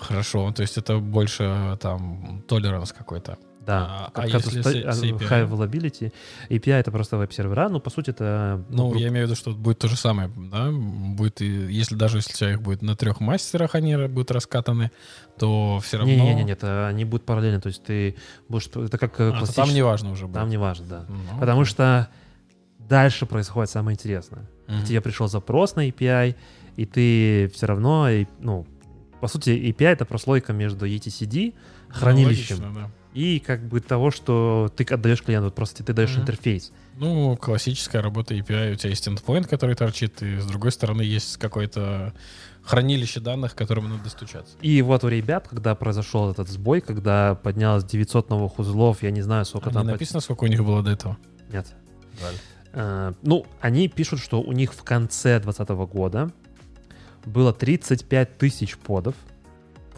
Хорошо, то есть это больше э, там толеранс какой-то. Да, А- а если API? High Availability. API — это просто веб-сервера, ну, по сути, это... Ну, гру- я имею в виду, что будет то же самое, да? Будет, и, если даже если у тебя их будет на трех мастерах, они будут раскатаны, то все равно... Не-не-не, нет, а они будут параллельно, то есть ты будешь... Это как э, А, там не важно уже будет. Там не важно, да. Ну, Потому окей. что дальше происходит самое интересное. К тебе пришел запрос на API, и ты все равно, ну, по сути, API — это прослойка между etcd, Ну, хранилищем, логично, да. И как бы того, что ты отдаешь клиенту, просто ты даешь Мгм. интерфейс. Ну, классическая работа API. У тебя есть endpoint, который торчит, и с другой стороны есть какое-то хранилище данных, к которому надо достучаться. И вот у ребят, когда произошел этот сбой, когда поднялось 900 новых узлов, я не знаю, сколько А не там... написано, сколько у них было до этого? под- Нет. Жаль. Э, ну, они пишут, что у них в конце 2020 года было 35 тысяч подов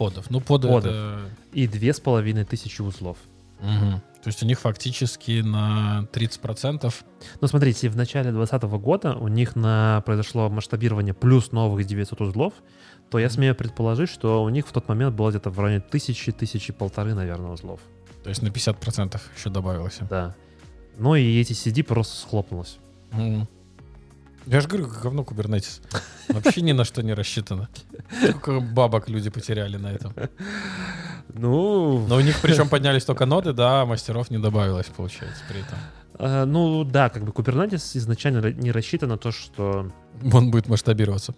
Подов. Ну, поды Подов. это... и 2500 узлов. Мгм. То есть у них фактически на 30% Ну, смотрите, в начале 2020 года у них на, произошло масштабирование плюс новых 900 узлов, то я смею предположить, что у них в тот момент было где-то в районе тысячи, тысячи полторы, наверное, узлов. То есть на 50% еще добавилось. Да. Ну и эти CD просто схлопнулось. Мгм. Я же говорю, говно кубернетис. Вообще ни на что не рассчитано. Сколько бабок люди потеряли на этом. Ну, Но у них причем поднялись только ноды, да, а мастеров не добавилось, получается, при этом. э, ну да, как бы Kubernetes изначально не рассчитан на то, что... Он будет масштабироваться.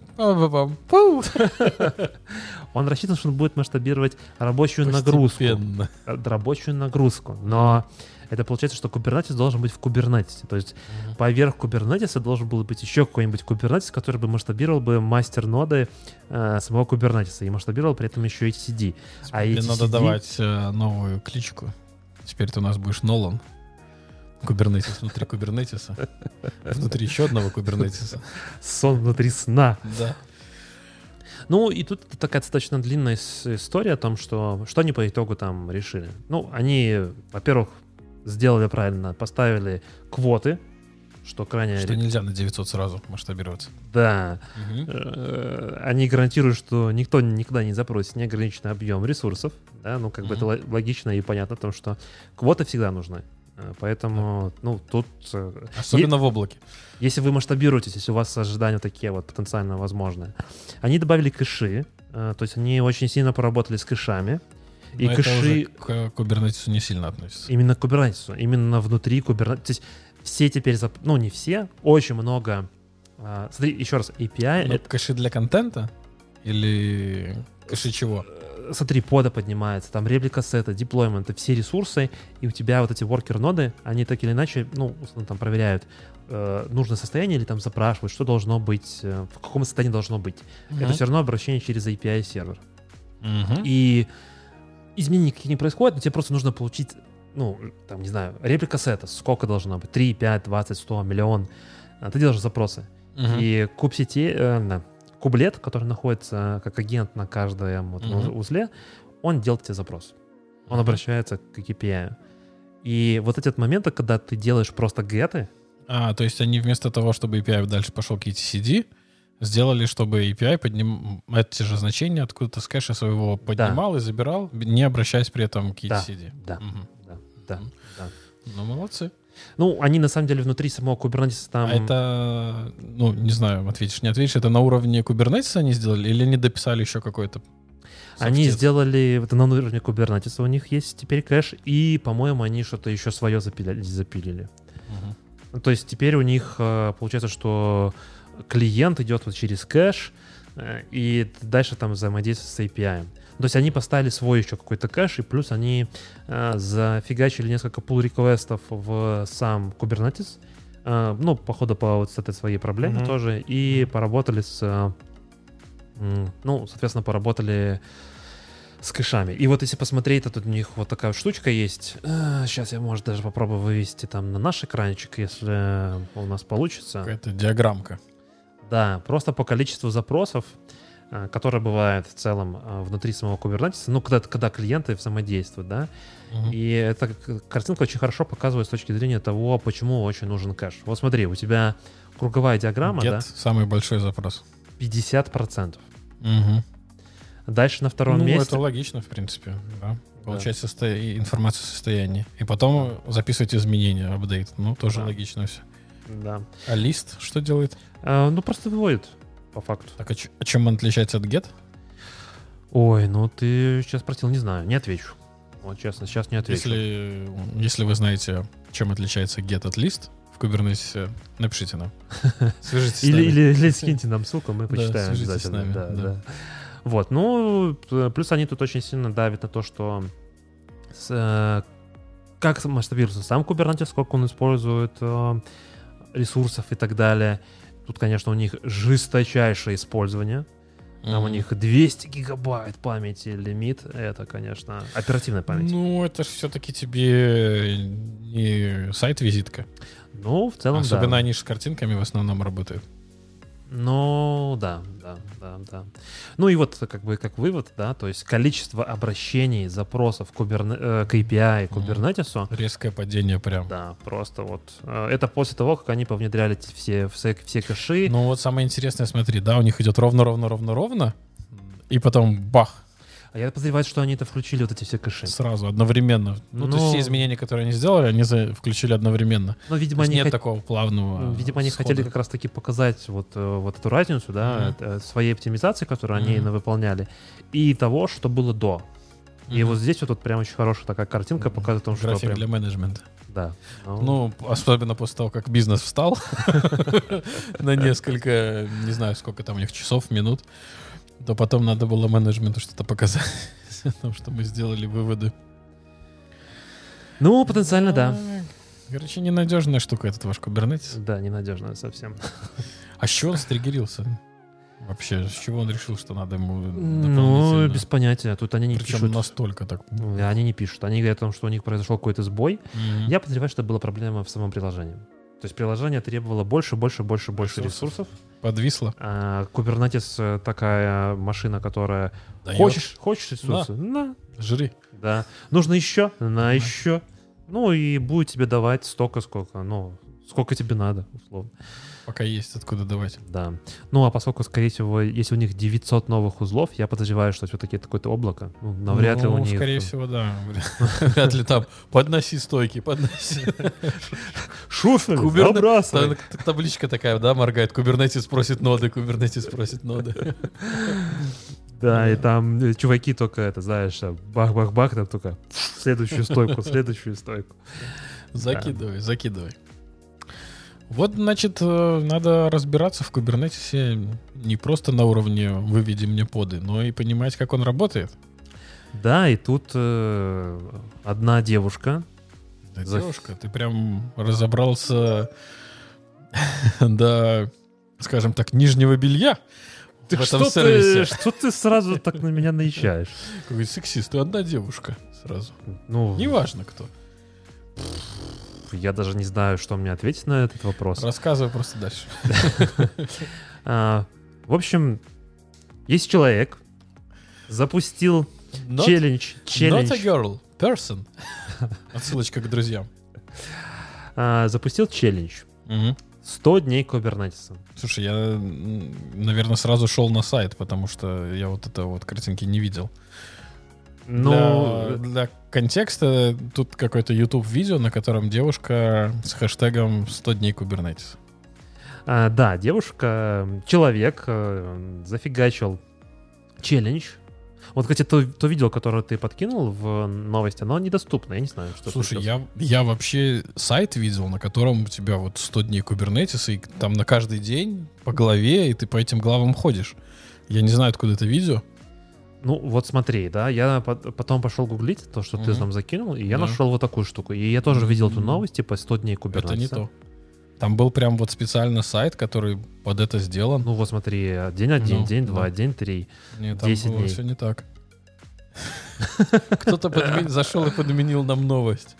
Он рассчитан, что он будет масштабировать рабочую нагрузку. Постепенно. Рабочую нагрузку. Но это получается, что Kubernetes должен быть в Kubernetes. То есть поверх Kubernetes должен был быть еще какой-нибудь Kubernetes, который бы масштабировал бы мастер-ноды э, самого Kubernetes и масштабировал при этом еще и CD. А Тебе эти надо CD давать э, новую кличку. Теперь ты у нас будешь Нолан. Кубернетис внутри кубернетиса. Внутри еще одного кубернетиса. Сон внутри сна. Да. Ну, и тут такая достаточно длинная история о том, что, что они по итогу там решили. Ну, они, во-первых, сделали правильно, поставили квоты, что крайне... Что нельзя на 900 сразу масштабироваться. Да. Э, Они гарантируют, что никто никогда не запросит неограниченный объем ресурсов. Да, ну, как бы это логично и понятно, потому что квоты всегда нужны. Э, Поэтому, ну, тут... э, Особенно в облаке. Если вы масштабируетесь, если у вас ожидания такие вот потенциально возможные. Они добавили кэши, то есть они очень сильно поработали с кэшами. И Но кэши к кубернетису не сильно относится. именно к кубернетису, именно внутри кубернетиса. То есть все теперь, зап- ну не все, очень много. а, Смотри, еще раз, API, Ну, это, кэши для контента? Или кэши чего? э, смотри, пода поднимается, там реплика сета, деплоймент, все ресурсы, и у тебя вот эти воркер-ноды, они так или иначе, ну, там проверяют, э, нужное состояние или там запрашивают, что должно быть, э, в каком состоянии должно быть. Это все равно обращение через API-сервер. Мгм. И изменений никаких не происходит, но тебе просто нужно получить, ну, там, не знаю, реплика сета, сколько должно быть, 3, 5, 20, 100, миллион. А Ты делаешь запросы. Мгм. И куб-сети, э, да, кублет, который находится как агент на каждом вот Мгм. узле, он делает тебе запрос. Он обращается к KPI. И вот эти вот моменты, когда ты делаешь просто геты, А, то есть они вместо того, чтобы API дальше пошел к etcd, сделали, чтобы API подним... эти же значения откуда-то с кэша своего поднимал и забирал, не обращаясь при этом к Да. etcd. да, да, да, Мгм. да. Ну, молодцы. Ну, они на самом деле внутри самого Kubernetes там... А это, ну, не знаю, ответишь, не ответишь, это на уровне Kubernetes они сделали или они дописали еще какой-то Они софтец? сделали, это на уровне Kubernetes у них есть теперь кэш, и, по-моему, они что-то еще свое запилили. запилили. Ну, То есть теперь у них э, получается, что клиент идет вот через кэш, э, и дальше там взаимодействие с API. То есть они поставили свой еще какой-то кэш, и плюс они э, зафигачили несколько pull реквестов в сам Kubernetes, э, ну, походу, по вот этой своей проблеме Мгм. тоже, и поработали с, э, ну, соответственно, поработали с кэшами. И вот если посмотреть, то тут у них вот такая штучка есть. сейчас я, может, даже попробую вывести там на наш экранчик, если у нас получится. Какая-то диаграммка. Да, просто по количеству запросов а, которая бывает в целом а, внутри самого Kubernetes, ну, когда, когда клиенты взаимодействуют, да, Мгм. и эта картинка очень хорошо показывает с точки зрения того, почему очень нужен кэш. Вот смотри, у тебя круговая диаграмма, Get да, самый большой запрос. 50%. Мгм. Дальше на втором ну, месте... это логично, в принципе, да. Получать состо- и информацию о состоянии. И потом записывать изменения, апдейт. Ну, тоже Да. логично все. Да. А лист что делает? А, ну, просто выводит, по факту. Так, а, ч- а чем он отличается от get? Ой, ну ты сейчас спросил, не знаю, не отвечу. Вот честно, сейчас не отвечу. Если, если вы знаете, чем отличается get от list в Kubernetes, напишите нам. Свяжитесь с Или, или, или скиньте нам ссылку, мы Да, почитаем с обязательно. нами, да, да. да. Вот, ну, плюс они тут очень сильно давят на то, что с, э, как масштабируется сам Kubernetes, сколько он использует э, ресурсов и так далее. Тут, конечно, у них жесточайшее использование. Там у Мгм. них 200 гигабайт памяти лимит. Это, конечно, оперативная память. Ну, это же все-таки тебе не сайт-визитка. Ну, в целом, Особенно да. они же с картинками в основном работают. Ну, да, да, да, да. Ну и вот как бы как вывод, да, то есть количество обращений, запросов к, куберне- э, к API, к Мгм. Kubernetes, Резкое падение прям. да, просто вот. э, Это после того, как они повнедряли все, все, все кэши. Ну вот самое интересное, смотри, да, у них идет ровно-ровно-ровно-ровно, и потом бах, А я подозреваю, что они это включили, вот эти все кэши. сразу, одновременно. Ну, то есть Ну- все изменения, которые они сделали, они за- включили одновременно. Но, То видимо, они нет хот- такого плавного Видимо, они схода. хотели как раз-таки показать вот, э, вот эту разницу, да, э, своей оптимизации, которую они Мгм. выполняли, и того, что было до. И Мгм. вот здесь вот тут прям очень хорошая такая картинка Мгм. показывает том, что График прям- для менеджмента. да. Ну, особенно после того, как бизнес встал на несколько, не знаю, сколько там у них часов, минут, то потом надо было менеджменту что-то показать о том, что мы сделали выводы. ну, потенциально, да. Короче, ненадежная штука этот ваш Kubernetes. Да, ненадежно совсем. А с чего он стригерился? Вообще, с чего он решил, что надо ему Ну, без понятия. Тут они не Причем пишут. настолько так. Они не пишут. Они говорят о том, что у них произошел какой-то сбой. Мгм. Я подозреваю, что это была проблема в самом приложении. То есть приложение требовало больше, больше, больше, больше Ресурсов. ресурсов. Подвисло. А Kubernetes э, такая машина, которая Даёт. хочешь, хочешь ресурсы, на, Жри. да. Нужно еще, на Да. еще. Ну и будет тебе давать столько, сколько, ну сколько тебе надо, условно. Пока есть откуда давать. Да. Ну, а поскольку, скорее всего, если у них 900 новых узлов, я подозреваю, что все-таки это какое-то облако. Ну, навряд ли Ну, у них... скорее всего, да. Вряд ли там подноси стойки, подноси. Шуфель, Куберне- забрасывай. Та- Табличка такая, да, моргает. Кубернетис просит ноды, Кубернетис просит ноды. Да, и там э, чуваки только это, знаешь, э, бах-бах-бах, там только следующую стойку, следующую стойку. Закидывай, закидывай. Вот, значит, э, надо разбираться в Кубернетисе не просто на уровне «выведи мне поды», но и понимать, как он работает. Да, и тут э, одна девушка, Да, За- девушка, ты прям разобрался до, скажем так, нижнего белья в этом что сервисе. ты, что ты сразу так на меня наезжаешь? Какой сексист, ты одна девушка сразу. Ну, Неважно кто. Я даже не знаю, что мне ответить на этот вопрос. Рассказывай просто дальше. А, в общем, есть человек, запустил Not, челлендж, not a girl, person. Отсылочка к друзьям. а, запустил челлендж. Мгм. 100 дней Кубернетиса. Слушай, я, наверное, сразу шел на сайт, потому что я вот это вот картинки не видел. Ну, для, для контекста тут какое-то YouTube видео, на котором девушка с хэштегом 100 дней Kubernetes. а, да, девушка, человек э, зафигачил челлендж. Вот, кстати, то, то видео, которое ты подкинул в новости, оно недоступно, я не знаю, что Слушай, я, я вообще сайт видел, на котором у тебя вот 100 дней Kubernetes, и там на каждый день по голове, и ты по этим главам ходишь. Я не знаю, откуда это видео. Ну, вот смотри, да, я по- потом пошел гуглить то, что ты Мгм. нам закинул, и я Да. нашел вот такую штуку. И я тоже видел эту новость, типа 100 дней Kubernetes. Это не то. Там был прям вот специально сайт, который под это сделан. Ну вот смотри, день один, Ну, день да. два, день три. Нет, там 10 было дней. все не так. Кто-то зашел и подменил нам новость.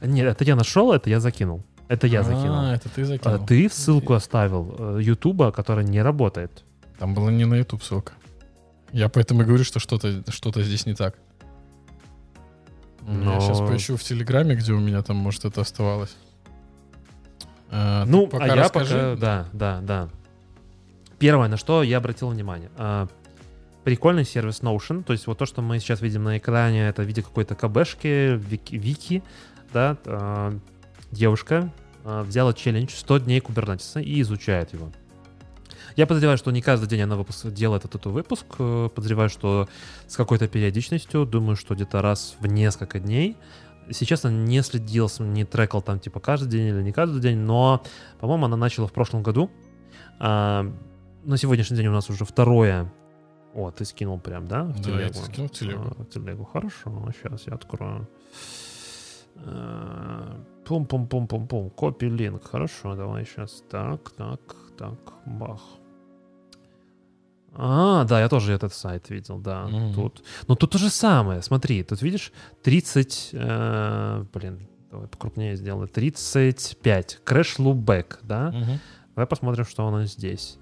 Нет, это я нашел, это я закинул. Это я А, закинул. это ты А закинул. ты ссылку оставил э, Ютуба, которая не работает. Там была не на YouTube ссылка. Я поэтому и говорю, что что-то что здесь не так. Но- Я сейчас поищу в Телеграме, где у меня там, может, это оставалось. А, Ну, пока а я расскажи. пока... Да, да, да. Первое, на что я обратил внимание. а, Прикольный сервис Notion. То есть вот то, что мы сейчас видим на экране, это в виде какой-то КБшки, вики, вики, да, а, девушка а, взяла челлендж 100 дней кубернетиса и изучает его. Я подозреваю, что не каждый день она выпуск, делает этот выпуск. э, Подозреваю, что с какой-то периодичностью. Думаю, что где-то раз в несколько дней. Сейчас она не следил, не трекал там типа каждый день или не каждый день, но, по-моему, она начала в прошлом году. А, на сегодняшний день у нас уже второе. О, ты скинул прям, да? В Да, я телегу? тебе скинул в телегу. А, в телегу. Хорошо, сейчас я открою. Э, Пум-пум-пум-пум-пум. Копи линк. Хорошо, давай сейчас. Так, так, так. Бах. А, да, я тоже этот сайт видел, да. Мгм. Тут. Но тут то же самое. Смотри, тут видишь 30. э, блин, давай покрупнее сделаю. 35. Crash Loop Back, да? Мгм. Давай посмотрим, что у нас здесь.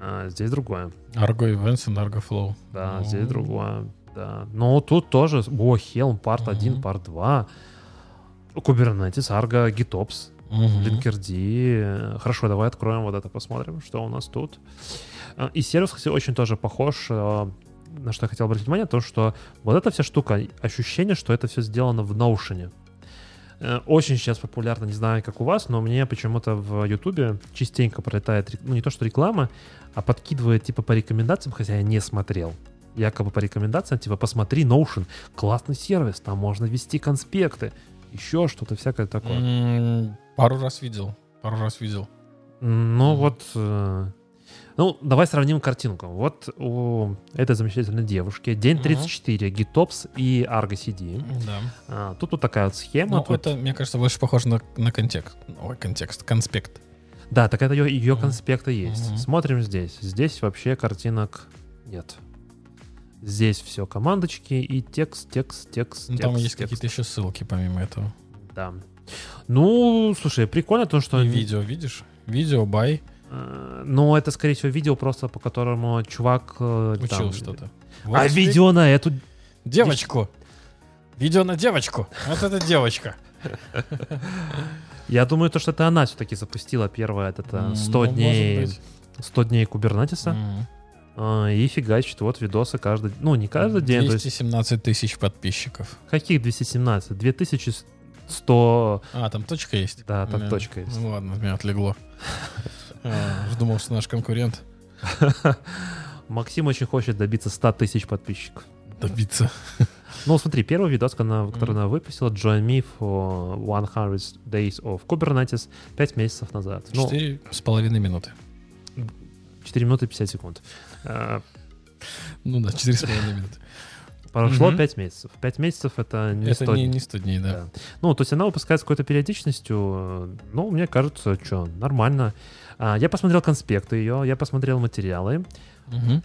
А, здесь другое. Argo Events и Argo Flow. Да, Ну. здесь другое. Да. Но тут тоже. О, Helm, парт 1, Мгм. парт 2. Kubernetes, Argo, GitOps, Мгм. Linkerd. Хорошо, давай откроем вот это, посмотрим, что у нас тут. А, И сервис, кстати, очень тоже похож. а, На что я хотел обратить внимание, то, что вот эта вся штука, ощущение, что это все сделано в Notion. Э, Очень сейчас популярно, не знаю, как у вас, но мне почему-то в Ютубе частенько пролетает, ну не то что реклама, а подкидывает типа по рекомендациям, хотя я не смотрел. Якобы по рекомендациям, типа посмотри Notion, классный сервис, там можно вести конспекты, еще что-то всякое такое. Пару раз видел. Пару раз видел. Ну вот, э, ну давай сравним картинку. Вот у этой замечательной девушки день Мгм. 34, GitOps и Argo CD. Да. А, тут вот такая вот схема. Ну, тут- это, мне кажется, больше похоже на, на контекст. Ой, контекст, конспект. Да, так это ее, ее Мгм. конспекты есть. Мгм. Смотрим здесь. Здесь вообще картинок нет. Здесь все командочки и текст, текст, текст, Ну, текст. там есть какие-то еще ссылки помимо этого. Да. Ну, слушай, прикольно то, что... И видео, видишь? Видео, бай, Э, Ну, это, скорее всего, видео просто, по которому чувак... э, учил что-то. А Вот тебе видео на эту... Девочку. Видео на девочку. Вот это девочка. Я думаю, то, что это она все-таки запустила первое это М, 100 ну, может дней, быть. 100 дней кубернетиса. М. а, И фигачит вот видосы каждый... Ну, не каждый день, то есть 217 тысяч подписчиков. каких 217? 2100... А, там точка есть? Да, там Э, точка есть. Ну ладно, меня отлегло. А, Думал, что наш конкурент Максим очень хочет добиться 100 тысяч подписчиков. добиться. Ну, смотри, первый видос, который она выпустила, Join Me for 100 Days of Kubernetes 5 месяцев назад. Ну, Четыре с половиной минуты. 4 минуты 50 секунд. А, Ну да, четыре с половиной минуты. Прошло Мгм. 5 месяцев. 5 месяцев — это не Это 100 не, дней. не 100 дней, да. Да. Ну, то есть она выпускает с какой-то периодичностью. Ну, мне кажется, что, нормально. А, я посмотрел конспекты ее, я посмотрел материалы. Мгм.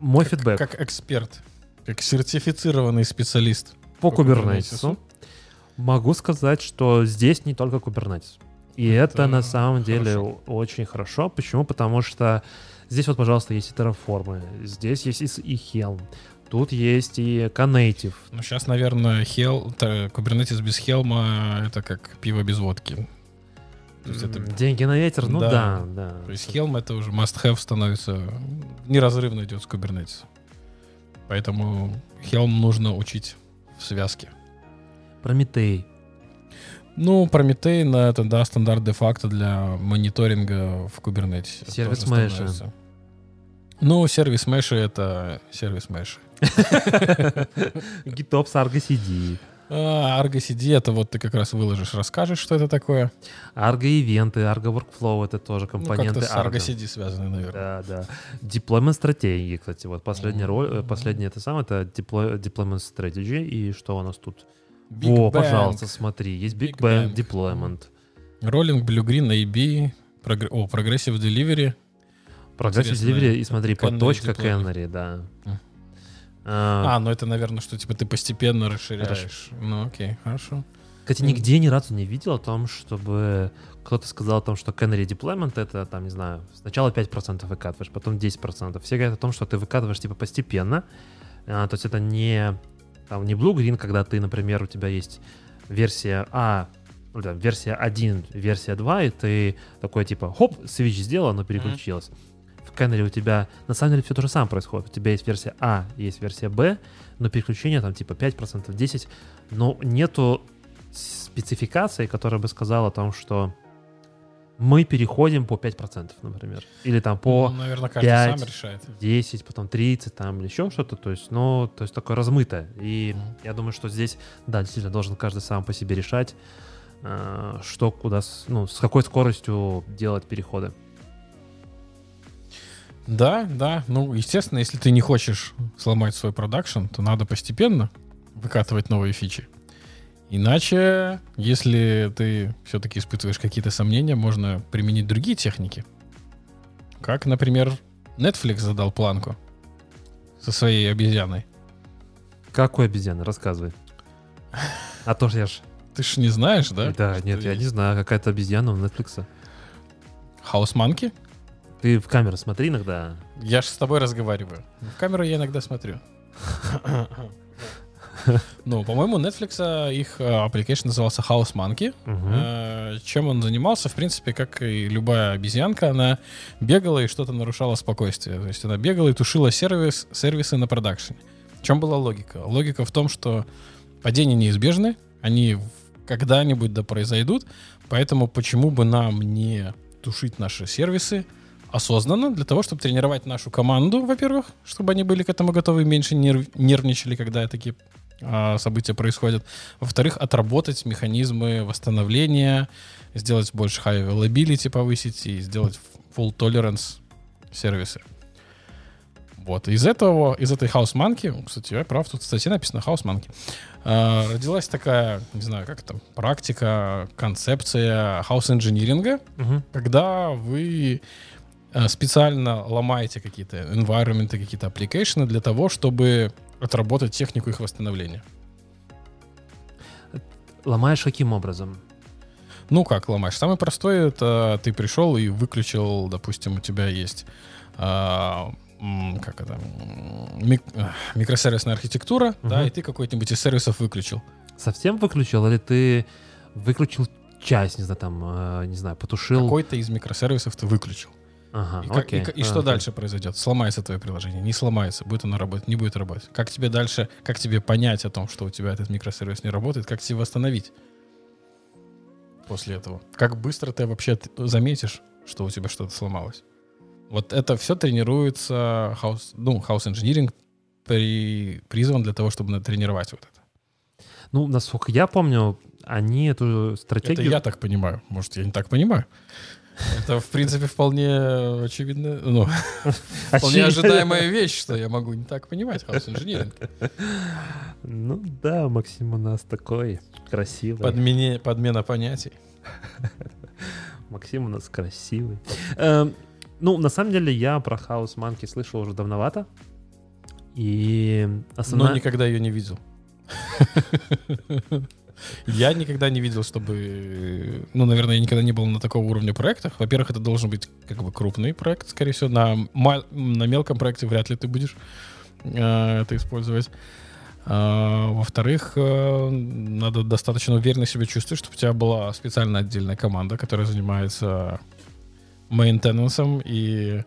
Мой Как- фидбэк Как эксперт, как сертифицированный специалист. по по кубернетису. Могу сказать, что здесь не только кубернетис. И это, Это на самом деле хорошо. очень хорошо. Почему? Потому что здесь вот, пожалуйста, есть и терраформы, здесь есть и Helm, тут есть и Knative. Ну, сейчас, наверное, Hel, Kubernetes без Хелма — это как пиво без водки. Это, Деньги на ветер, ну Да. да, да. то есть Helm — это уже must-have становится, неразрывно идет с Kubernetes. Поэтому Helm нужно учить в связке. Прометей. Ну, Прометей, на это, да, стандарт де-факто для мониторинга в Kubernetes. Сервис Mesh. Ну, сервис Mesh — это сервис Mesh. GitOps Argo CD. А, Argo CD — это вот ты как раз выложишь, расскажешь, что это такое. Argo ивенты, Argo Workflow это тоже Ну, компоненты как-то с Argo Argo. CD связаны, наверное. Да, да. Deployment стратегии, кстати, вот последняя роль, э, Мгм. последний это самое, это deploy- Deployment Strategy, и что у нас тут? Big Bang, пожалуйста, смотри, есть Big, Big Bang, Bang. Deployment, Rolling, Blue Green, AB, прогр- о, Progressive Delivery. Интересно, Delivery, и смотри, под точка. Canary, да. А, А, ну это, наверное, что типа ты постепенно расширяешь. Ну окей, хорошо. Кстати, нигде ни разу не видел о том, чтобы кто-то сказал о том, что canary deployment это, там, не знаю, сначала 5% выкатываешь, потом 10%. Все говорят о том, что ты выкатываешь, типа, постепенно. А, то есть это не, там, не blue-green, когда ты, например, у тебя есть версия А, ну, да, версия 1, версия 2, и ты такой, типа, хоп, свич сделал, оно переключилось. В canary у тебя, на самом деле, все то же самое происходит. У тебя есть версия А, есть версия Б, но переключение там, типа, 5%, 10%, но нету спецификации, которая бы сказала о том, что мы переходим по 5%, например. Или там по Ну, наверное, каждый 5, сам решает. 10, потом 30, там, или еще что-то. То есть, ну, то есть такое размытое. И Мгм. я думаю, что здесь, да, действительно, должен каждый сам по себе решать, э, что куда, ну, с какой скоростью делать переходы. Да, да. Ну, естественно, если ты не хочешь сломать свой продакшн, то надо постепенно выкатывать новые фичи. Иначе, если ты все-таки испытываешь какие-то сомнения, можно применить другие техники. Как, например, Netflix задал планку со своей обезьяной. Какой обезьяны? Рассказывай. А то ж я ж... Ты ж не знаешь, да? Да, нет, я не знаю, какая-то обезьяна у Netflix. House Monkey? Ты в камеру смотри иногда. Я же с тобой разговариваю. В камеру я иногда смотрю. Ну, по-моему, Netflix а, их а, application назывался House Monkey. Э, Чем он занимался? В принципе, как и любая обезьянка, она бегала и что-то нарушала спокойствие. То есть она бегала и тушила сервис, сервисы на продакшене. В чем была логика? Логика в том, что падения неизбежны, они когда-нибудь да произойдут, поэтому почему бы нам не тушить наши сервисы осознанно для того, чтобы тренировать нашу команду, во-первых, чтобы они были к этому готовы и меньше нерв- нервничали, когда такие а, события происходят. Во-вторых, отработать механизмы восстановления, сделать больше high availability повысить и сделать full tolerance сервисы. Вот. Из этого, из этой House Monkey, кстати, я прав, тут в статье написано House Monkey, а, родилась такая, не знаю, как это, практика, концепция house инжиниринга, Мгм. когда вы э, специально ломаете какие-то environment, какие-то application для того, чтобы отработать технику их восстановления. Ломаешь каким образом? Ну как ломаешь? Самый простой это ты пришел и выключил, допустим, у тебя есть а, как это мик- а, микросервисная архитектура, да, Мгм. и ты какой-нибудь из сервисов выключил. Совсем выключил или ты выключил часть, не знаю, там, э, не знаю, потушил? Какой-то из микросервисов ты выключил. Ага, И, как- и окей. ка- и что Окей. дальше произойдет? Сломается твое приложение, не сломается, будет оно работать, не будет работать. Как тебе дальше, как тебе понять о том, что у тебя этот микросервис не работает, как тебе восстановить после этого? Как быстро ты вообще заметишь, что у тебя что-то сломалось? Вот это все тренируется, house, ну, house engineering при, призван для того, чтобы натренировать вот это. Ну, насколько я помню, они эту Это стратегию... я так понимаю. Может, я не так понимаю. Это, в принципе, вполне очевидно, ну, вполне ожидаемая вещь, что я могу не так понимать engineering. Ну да, Максим у нас такой красивый. Подмене, подмена понятий. Максим у нас красивый. Эм, ну, на самом деле, я про House Monkey слышал уже давновато. И Но основная... никогда ее не видел. Я никогда не видел, чтобы... Ну, наверное, я никогда не был на такого уровня проектах. Во-первых, это должен быть как бы крупный проект, скорее всего. На, на мелком проекте вряд ли ты будешь э, это использовать. А, во-вторых, э, надо достаточно уверенно себя чувствовать, чтобы у тебя была специально отдельная команда, которая занимается мейнтенансом и,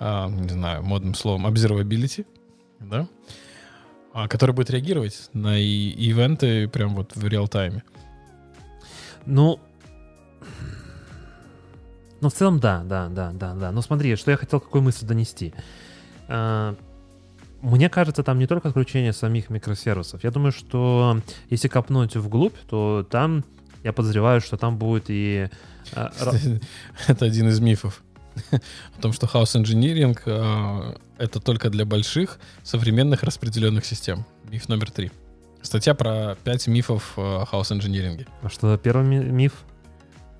а, не знаю, модным словом, observability, да? А, который будет реагировать на и- ивенты прям вот в реал-тайме. Ну, ну, в целом, да, да, да, да, да. Но смотри, что я хотел, какую мысль донести. А, Мне кажется, там не только отключение самих микросервисов. Я думаю, что если копнуть вглубь, то там, я подозреваю, что там будет и... а, Это один из мифов. О том, что house engineering а, это только для больших современных распределенных систем. Миф номер три. Статья про пять мифов а, house engineering. А Что первый ми- миф?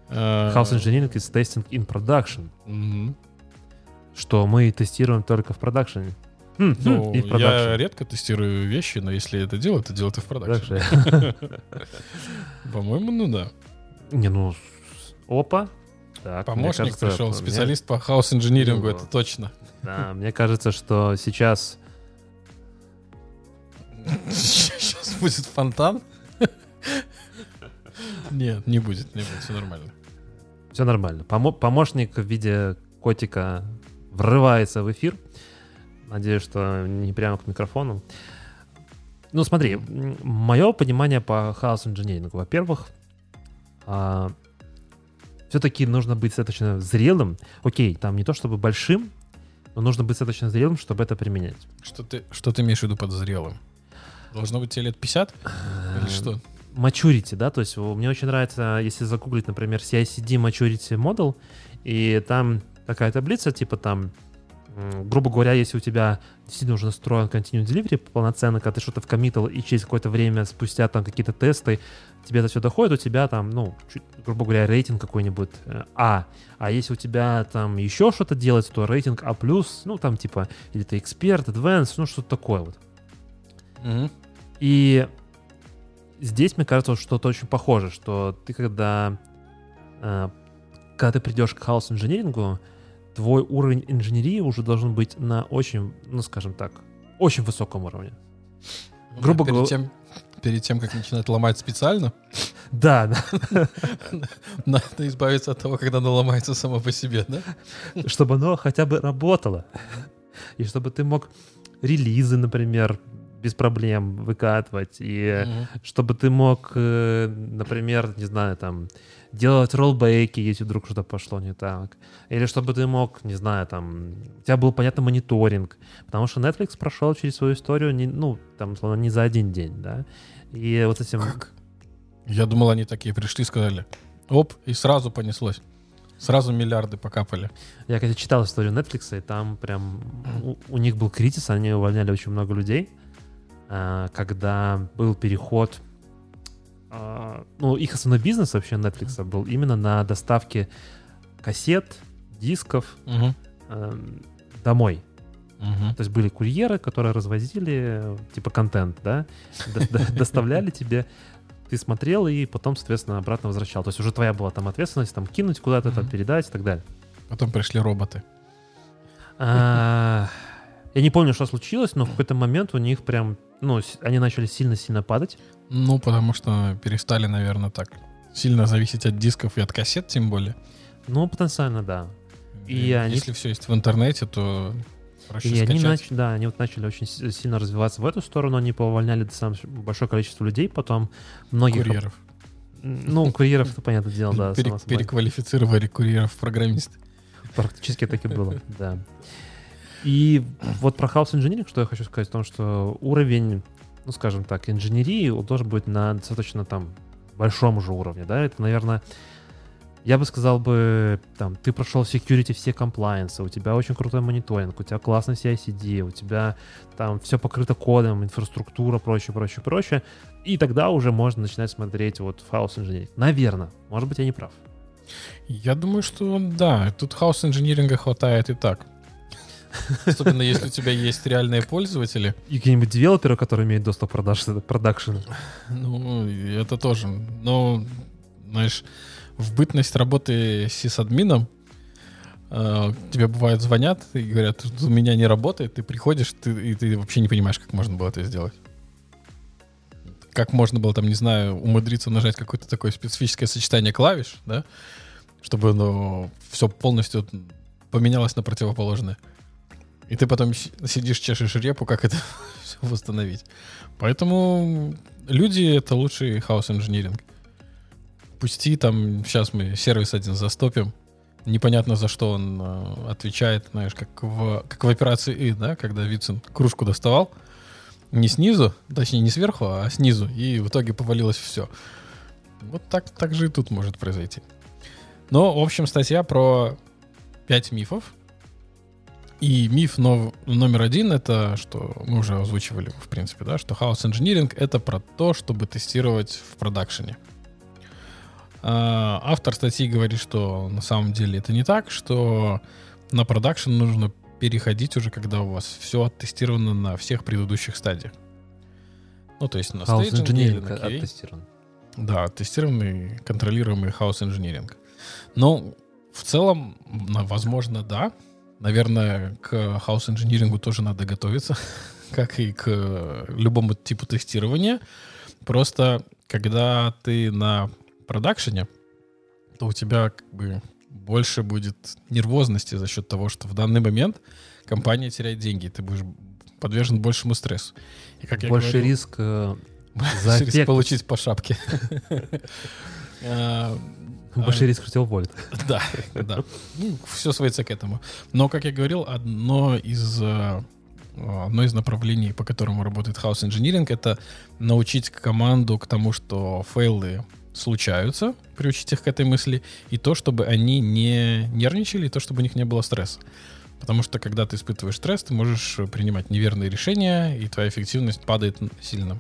А, Chaos engineering is testing in production. Что мы тестируем только в продакшене. М, Ну, и в я редко тестирую вещи, но если это делаю, то делаю это в. Production. По-моему, ну да. Не, ну, опа. Так, Помощник кажется, пришел, мне- специалист по хаос-инжинирингу, Ну, это точно. Да, мне кажется, что сейчас... Сейчас будет фонтан? Нет, не будет, не будет, все нормально. Все нормально. Помо- помощник в виде котика врывается в эфир. Надеюсь, что не прямо к микрофону. Ну, смотри, мое понимание по хаос инженерингу. Во-первых, все-таки нужно быть достаточно зрелым. Окей, там не то чтобы большим, но нужно быть достаточно зрелым, чтобы это применять. Что ты, что ты имеешь в виду под зрелым? Должно быть тебе лет 50? Или что? Maturity, да, то есть мне очень нравится, если загуглить, например, CICD Maturity Model, и там такая таблица, типа там, грубо говоря, если у тебя действительно уже настроен Continuous Delivery полноценно, когда ты что-то вкоммитил, и через какое-то время спустя там какие-то тесты, тебе это все доходит, у тебя там, ну, чуть, грубо говоря, рейтинг какой-нибудь э, А. А если у тебя там еще что-то делается, то рейтинг А+, ну, там типа, или ты эксперт, advanced, ну, что-то такое вот. Мгм. И здесь, мне кажется, что-то очень похоже, что ты когда, э, когда ты придешь к хаос-инжинирингу, твой уровень инженерии уже должен быть на очень, ну, скажем так, очень высоком уровне. Грубо перед говоря- Тем, перед тем, как начинать ломать специально, Да, надо избавиться от того, когда оно ломается само по себе, да? чтобы оно хотя бы работало. И чтобы ты мог релизы, например, без проблем выкатывать, и чтобы ты мог, э, например, не знаю, там, делать роллбеки, если вдруг что-то пошло не так. Или чтобы ты мог, не знаю, там, у тебя был, понятно, мониторинг. Потому что Netflix прошел через свою историю, не, ну, там, условно, не за один день, да. И вот этим... Как? Я думал, они такие пришли, сказали, оп, и сразу понеслось. Сразу миллиарды покапали. Я, когда читал историю Netflix, и там прям у, у них был кризис, они увольняли очень много людей, а, когда был переход... а, Ну, их основной бизнес вообще Netflix был именно на доставке кассет, дисков Мгм. эм, домой. Мгм. То есть были курьеры, которые развозили э, типа контент, да, до- до- доставляли тебе, ты смотрел и потом, соответственно, обратно возвращал. То есть уже твоя была там ответственность, там кинуть куда-то, там передать и так далее. Потом пришли роботы. А, Я не помню, что случилось, но в какой-то момент у них прям, ну, они начали сильно-сильно падать. Ну, потому что перестали, наверное, так сильно зависеть от дисков и от кассет, тем более. Ну, потенциально, да. И они- Если все есть в интернете, то проще И они, скачать. нач- да, они вот начали очень сильно развиваться в эту сторону, они повольняли достаточно большое количество людей, потом многих... Курьеров. Ну, курьеров, это понятное дело, да, Пере- переквалифицировали курьеров в программисты. Практически так и было, да. И вот про хаос инжиниринг, что я хочу сказать, в том, что уровень, ну, скажем так, инженерии он должен быть на достаточно там большом же уровне, да, это, наверное, я бы сказал бы, там, ты прошел security все комплайенсы, у тебя очень крутой мониторинг, у тебя классный CI/CD, у тебя там все покрыто кодом, инфраструктура, прочее, прочее, прочее, и тогда уже можно начинать смотреть вот хаос инженеринг. Наверное, может быть, я не прав. Я думаю, что да, тут хаос инжиниринга хватает и так. Особенно если у тебя есть реальные пользователи. И какие-нибудь девелоперы, которые имеют доступ к продакшену. Ну, это тоже. Но, знаешь, в бытность работы сисадмином э, тебе бывает звонят и говорят, «Тут у меня не работает, ты приходишь, ты, и ты вообще не понимаешь, как можно было это сделать. Как можно было там, не знаю, умудриться нажать какое-то такое специфическое сочетание клавиш, да, чтобы оно все полностью поменялось на противоположное. И ты потом си- сидишь, чешешь репу, как это все восстановить. Поэтому люди — это лучший хаос-инжиниринг. Пусти там, сейчас мы сервис один застопим, непонятно за что он э, отвечает, знаешь, как в, как в операции И, да, когда Вицин кружку доставал, не снизу, точнее не сверху, а снизу, и в итоге повалилось все. Вот так, так же и тут может произойти. Но, в общем, статья про 5 мифов. И миф нов- номер один это, что мы уже озвучивали, в принципе, да, что хаос инжиниринг это про то, чтобы тестировать в продакшене. А, Автор статьи говорит, что на самом деле это не так, что на продакшн нужно переходить уже, когда у вас все оттестировано на всех предыдущих стадиях. Ну, то есть на на QA. оттестирован. Да, тестированный, контролируемый хаос инжиниринг. Но в целом, возможно, да. Наверное, к хаос инжинирингу тоже надо готовиться, как и к любому типу тестирования. Просто когда ты на продакшене, то у тебя как бы больше будет нервозности за счет того, что в данный момент компания теряет деньги, и ты будешь подвержен большему стрессу. И как Больше говорил- риск э, за Риск получить по шапке. А, Больше риск, что тебя уволят. Да, да. все сводится к этому. Но, как я говорил, одно из э, одно из направлений, по которому работает House Engineering, это научить команду к тому, что фейлы случаются, приучить их к этой мысли, и то, чтобы они не нервничали, и то, чтобы у них не было стресса. Потому что, когда ты испытываешь стресс, ты можешь принимать неверные решения, и твоя эффективность падает сильно.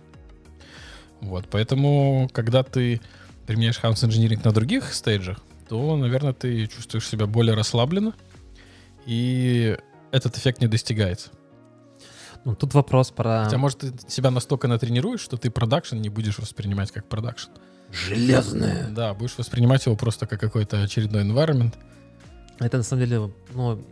Вот, поэтому, когда ты применяешь House Engineering на других стейджах, то, наверное, ты чувствуешь себя более расслабленно, и этот эффект не достигается. Ну, тут вопрос про... Хотя, может, ты себя настолько натренируешь, что ты продакшн не будешь воспринимать как продакшн. Железное. Да, будешь воспринимать его просто как какой-то очередной environment. Это на самом деле, ну,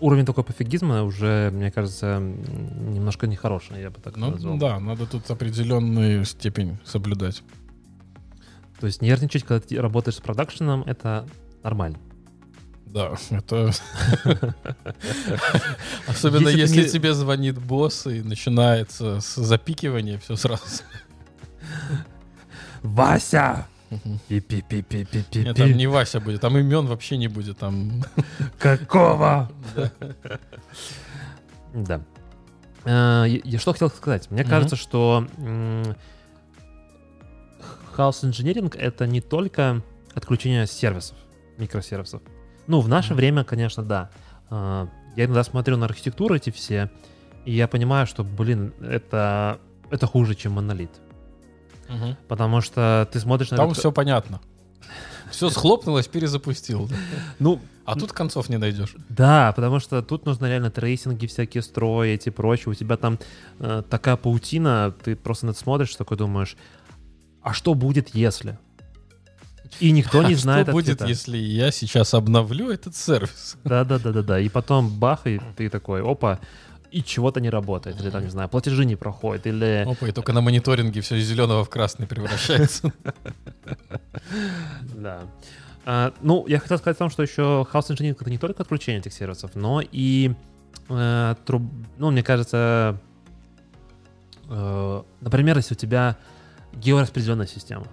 уровень такой пофигизма уже, мне кажется, немножко нехороший, я бы так Ну назвал. да, надо тут определенную степень соблюдать. То есть нервничать, когда ты работаешь с продакшеном, это нормально. Да, это... Особенно Если тебе звонит босс и начинается с запикивания, все сразу. Вася! Мгм. Пи-пи-пи-пи-пи-пи. Нет, там не Вася будет, там имен вообще не будет, там... Какого? Да. Э, я- что хотел сказать? Мне кажется, что House Engineering — это не только отключение сервисов, микросервисов. Ну, в наше Мгм. время, конечно, да. Э, Я иногда смотрю на архитектуру эти все, и я понимаю, что, блин, это, это хуже, чем монолит. Мгм. Потому что ты смотришь на... Там электро- все понятно. Все схлопнулось, перезапустил. Ну, А тут концов не найдешь. Да, потому что тут нужно реально трейсинги всякие строить и прочее. У тебя там э, такая паутина, ты просто на это смотришь, такой думаешь, а что будет, если? И никто не А знает Что будет, ответа. если я сейчас обновлю этот сервис? Да-да-да-да-да. И потом бах, и ты такой, опа, и чего-то не работает. Или там, не знаю, платежи не проходят. Или... Опа, и только на мониторинге все из зеленого в красный превращается. Да. А, ну, я хотел сказать о том, что еще House Engineering это не только отключение этих сервисов, но и э, ну, мне кажется, э, например, если у тебя геораспределенная система.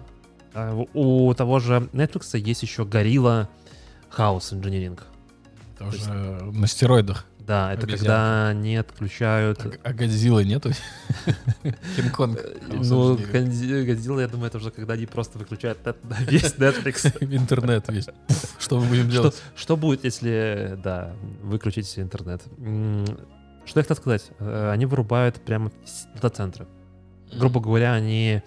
А, у того же Netflix есть еще Gorilla House Engineering. Это уже на стероидах. Да, это Обезьянка. когда они отключают... А а Годзиллы нету? Кинг-Конг. Э, Ну, Годзи- Годзилла, я думаю, это уже когда они просто выключают весь Netflix. Интернет весь. Что мы будем делать? что будет, если, да, выключить интернет? Что я хотел сказать? Э, Они вырубают прямо дата-центры. Грубо говоря, они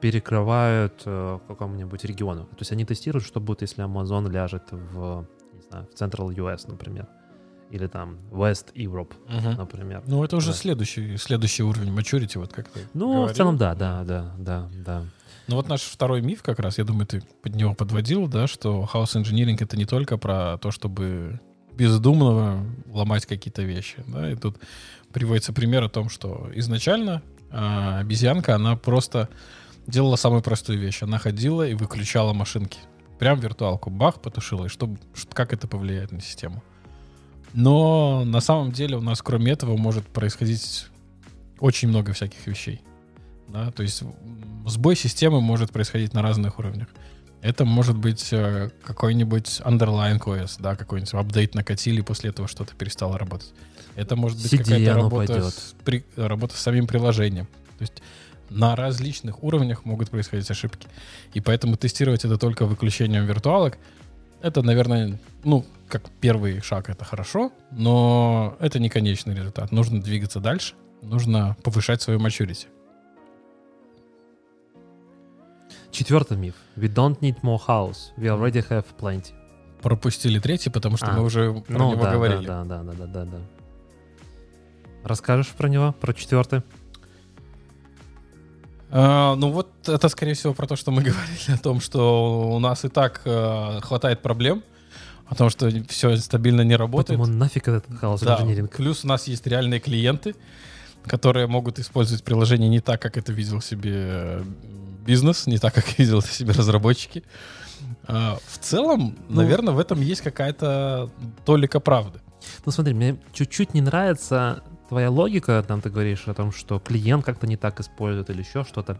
перекрывают э, какому-нибудь региону. То есть они тестируют, что будет, если Amazon ляжет в, не знаю, в Central US, например. Или там West Europe, Мгм. например. Ну, это уже Да. следующий, следующий уровень maturity, вот как ты Ну, в говорил. целом, да, да, да, да, да. Ну вот наш второй миф как раз, я думаю, ты под него подводил, да, что house engineering это не только про то, чтобы бездумно ломать какие-то вещи, да, и тут приводится пример о том, что изначально а, обезьянка, она просто делала самую простую вещь, она ходила и выключала машинки, прям виртуалку, бах, потушила, и что, как это повлияет на систему. Но на самом деле у нас кроме этого может происходить очень много всяких вещей. Да? То есть сбой системы может происходить на разных уровнях. Это может быть э, какой-нибудь underlying OS, да, какой-нибудь апдейт накатили, после этого что-то перестало работать. Это может быть какая-то работа с, при- работа с самим приложением. То есть на различных уровнях могут происходить ошибки. И поэтому тестировать это только выключением виртуалок, это, наверное, ну, как первый шаг, это хорошо, но это не конечный результат. Нужно двигаться дальше, нужно повышать свою maturity. Четвертый миф. We don't need more house. We already have plenty. пропустили третий, потому что А, мы уже про ну, него да, говорили. Да, да, да, да, да, да. Расскажешь про него, про четвертый? А, ну вот это, скорее всего, про то, что мы говорили о том, что у нас и так э, хватает проблем, о том, что все стабильно не работает. Поэтому нафиг этот хаос Да, инжиниринг. плюс у нас есть реальные клиенты, которые могут использовать приложение не так, как это видел себе э, бизнес, не так, как видел это себе разработчики. А, в целом, Ну- наверное, в этом есть какая-то толика правды. Ну смотри, мне чуть-чуть не нравится твоя логика, там ты говоришь о том, что клиент как-то не так использует или еще что-то.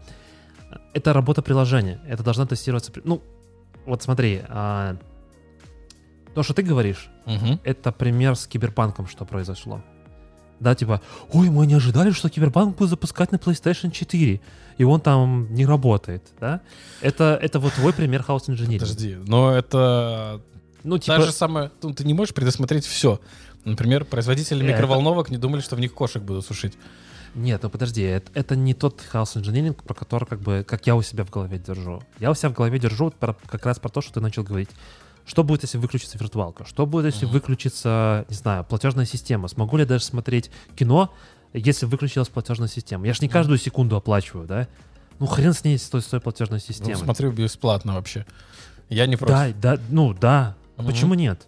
Это работа приложения. Это должна тестироваться. Ну, вот смотри, а, то, что ты говоришь, Мгм. это пример с киберпанком, что произошло. Да, типа, ой, мы не ожидали, что киберпанк будет запускать на PlayStation 4, и он там не работает, да? Это, это вот твой пример хаос инженеринга. Подожди, но это Ну, типа, та же самое, ну, ты не можешь предусмотреть все. Например, производители Э, это- микроволновок не думали, что в них кошек будут сушить. Нет, ну подожди, это, это не тот хаос инженеринг, про который как бы, как я у себя в голове держу. Я у себя в голове держу про- как раз про то, что ты начал говорить. Что будет, если выключится виртуалка? Что будет, если Мгм. выключится, не знаю, платежная система? Смогу ли я даже смотреть кино, если выключилась платежная система? Я ж не каждую секунду оплачиваю, да? Ну хрен с ней, с той, с той платежной Ну, системой. смотрю бесплатно вообще. Я не против. да, да, ну да. Мгм. почему нет?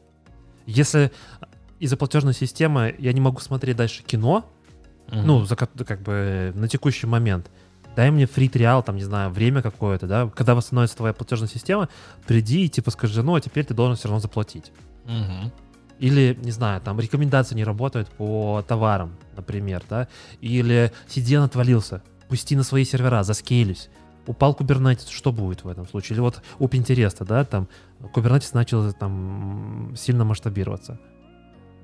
Если из-за платежной системы я не могу смотреть дальше кино, Мгм. ну, за, как бы на текущий момент. Дай мне фри триал, там, не знаю, время какое-то, да, когда восстановится твоя платежная система, приди и типа скажи, ну, а теперь ты должен все равно заплатить. Мгм. Или, не знаю, там рекомендации не работают по товарам, например, да, или CDN отвалился, пусти на свои сервера, заскейлись. Упал Kubernetes, что будет в этом случае? Или вот у Pinterest, да, там Kubernetes начал там сильно масштабироваться.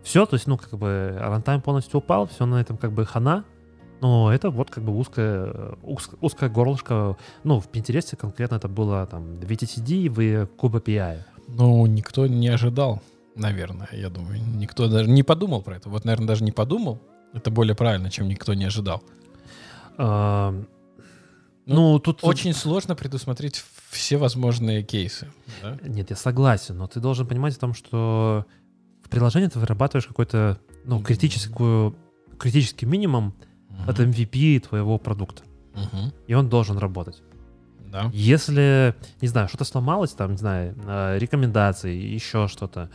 Все, то есть, ну, как бы рантайм полностью упал, все на этом как бы хана, но это вот как бы узкое, уз- узкое горлышко, ну, в Pinterest конкретно это было там VTCD в KubeAPI. Ну, никто не ожидал, наверное, я думаю. Никто даже не подумал про это. Вот, наверное, даже не подумал. Это более правильно, чем никто не ожидал. А, Ну, Ну, тут... Очень сложно предусмотреть все возможные кейсы. да? Нет, я согласен, но ты должен понимать о том, что в приложении ты вырабатываешь какой-то, ну, критическую, критический минимум Мгм. от MVP твоего продукта. Мгм. И он должен работать. Да. Если, не знаю, что-то сломалось, там, не знаю, э, рекомендации, еще что-то.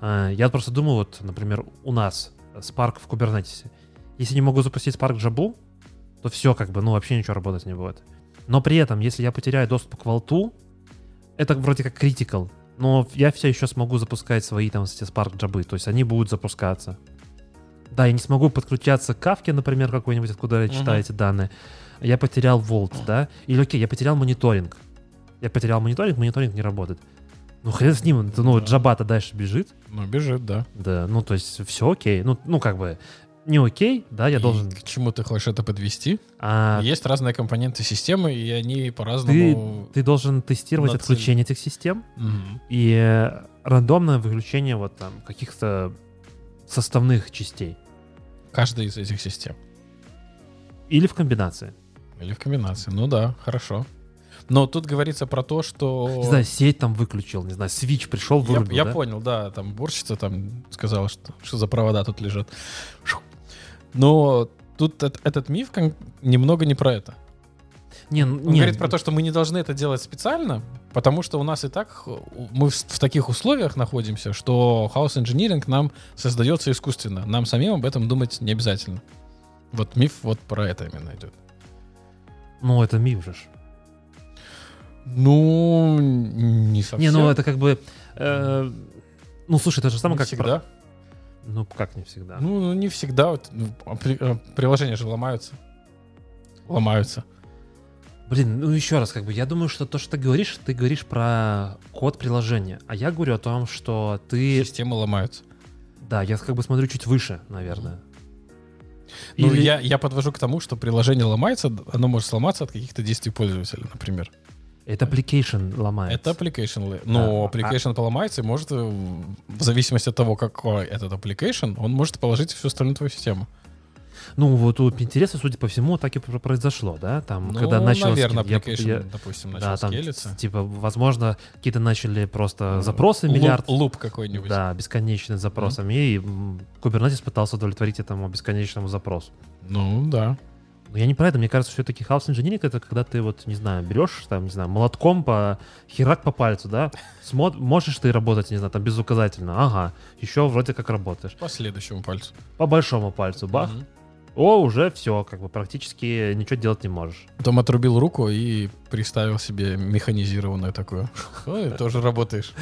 э, Я просто думаю, вот, например, у нас Spark в Kubernetes. Если не могу запустить Spark Jabу, то все, как бы, ну, вообще ничего работать не будет. Но при этом, если я потеряю доступ к Vault, это вроде как critical, но я все еще смогу запускать свои там эти Spark джабы, то есть они будут запускаться. Да, я не смогу подключаться к Кавке, например, какой-нибудь, откуда я читаю эти данные. Я потерял Vault, да? Или окей, я потерял мониторинг. Я потерял мониторинг, мониторинг не работает. Ну хрен с ним, ну Да. джаба-то дальше бежит. Ну, бежит, да. Да, ну то есть все окей. Ну, ну как бы не окей, да, я И должен... К чему ты хочешь это подвести? а, Есть разные компоненты системы, и они ты, по-разному... ты должен тестировать нацелен- отключение этих систем Мгм. и э, рандомное выключение вот там каких-то составных частей. Каждая из этих систем. Или в комбинации. Или в комбинации. Ну да, хорошо. Но тут говорится про то, что... Не знаю, сеть там выключил, не знаю, свич пришел, Я, вырубил, я да? понял, да, там уборщица там сказала, что, что за провода тут лежат. Шу. Но тут эт- этот миф немного не про это. Не, Он не, говорит про то, что мы не должны это делать специально, потому что у нас и так мы в, в таких условиях находимся, что хаос инжиниринг нам создается искусственно. Нам самим об этом думать не обязательно. Вот миф вот про это именно идет. Ну, это миф же. Ну, не совсем. Не, ну это как бы... э, ну, слушай, это же самое, Не как... всегда. про- Ну, как не всегда? Ну, ну, не всегда. Вот, ну, а а приложения же ломаются. Ломаются. Блин, ну еще раз, как бы, я думаю, что то, что ты говоришь, ты говоришь про код приложения. А я говорю о том, что ты... Системы ломаются. Да, я как бы смотрю чуть выше, наверное. Ну, Или- я, я подвожу к тому, что приложение ломается, оно может сломаться от каких-то действий пользователя, например. Это application ломается. Это application. Но Да, application поломается и может, э, в зависимости от того, какой этот application, он может положить всю остальную твою систему. Ну, вот у Pinterest, судя по всему, так и пр- произошло, да? Там, Ну, когда началось... наверное, я- application, я- допустим, начал да, там, скелиться. типа, возможно, какие-то начали просто запросы Луп- миллиард. Луп какой-нибудь. Да, бесконечный запросами. И м, Kubernetes пытался удовлетворить этому бесконечному запросу. Ну, да. Я не про это. Мне кажется, все-таки house engineering это когда ты вот, не знаю, берешь там, не знаю, молотком по херак по пальцу, да? Смо- можешь ты работать, не знаю, там безуказательно. Ага. Еще вроде как работаешь. По следующему пальцу. По большому пальцу, бах. Мгм. О, уже все, как бы практически ничего делать не можешь. Потом отрубил руку и приставил себе механизированную такую. Ой, тоже работаешь.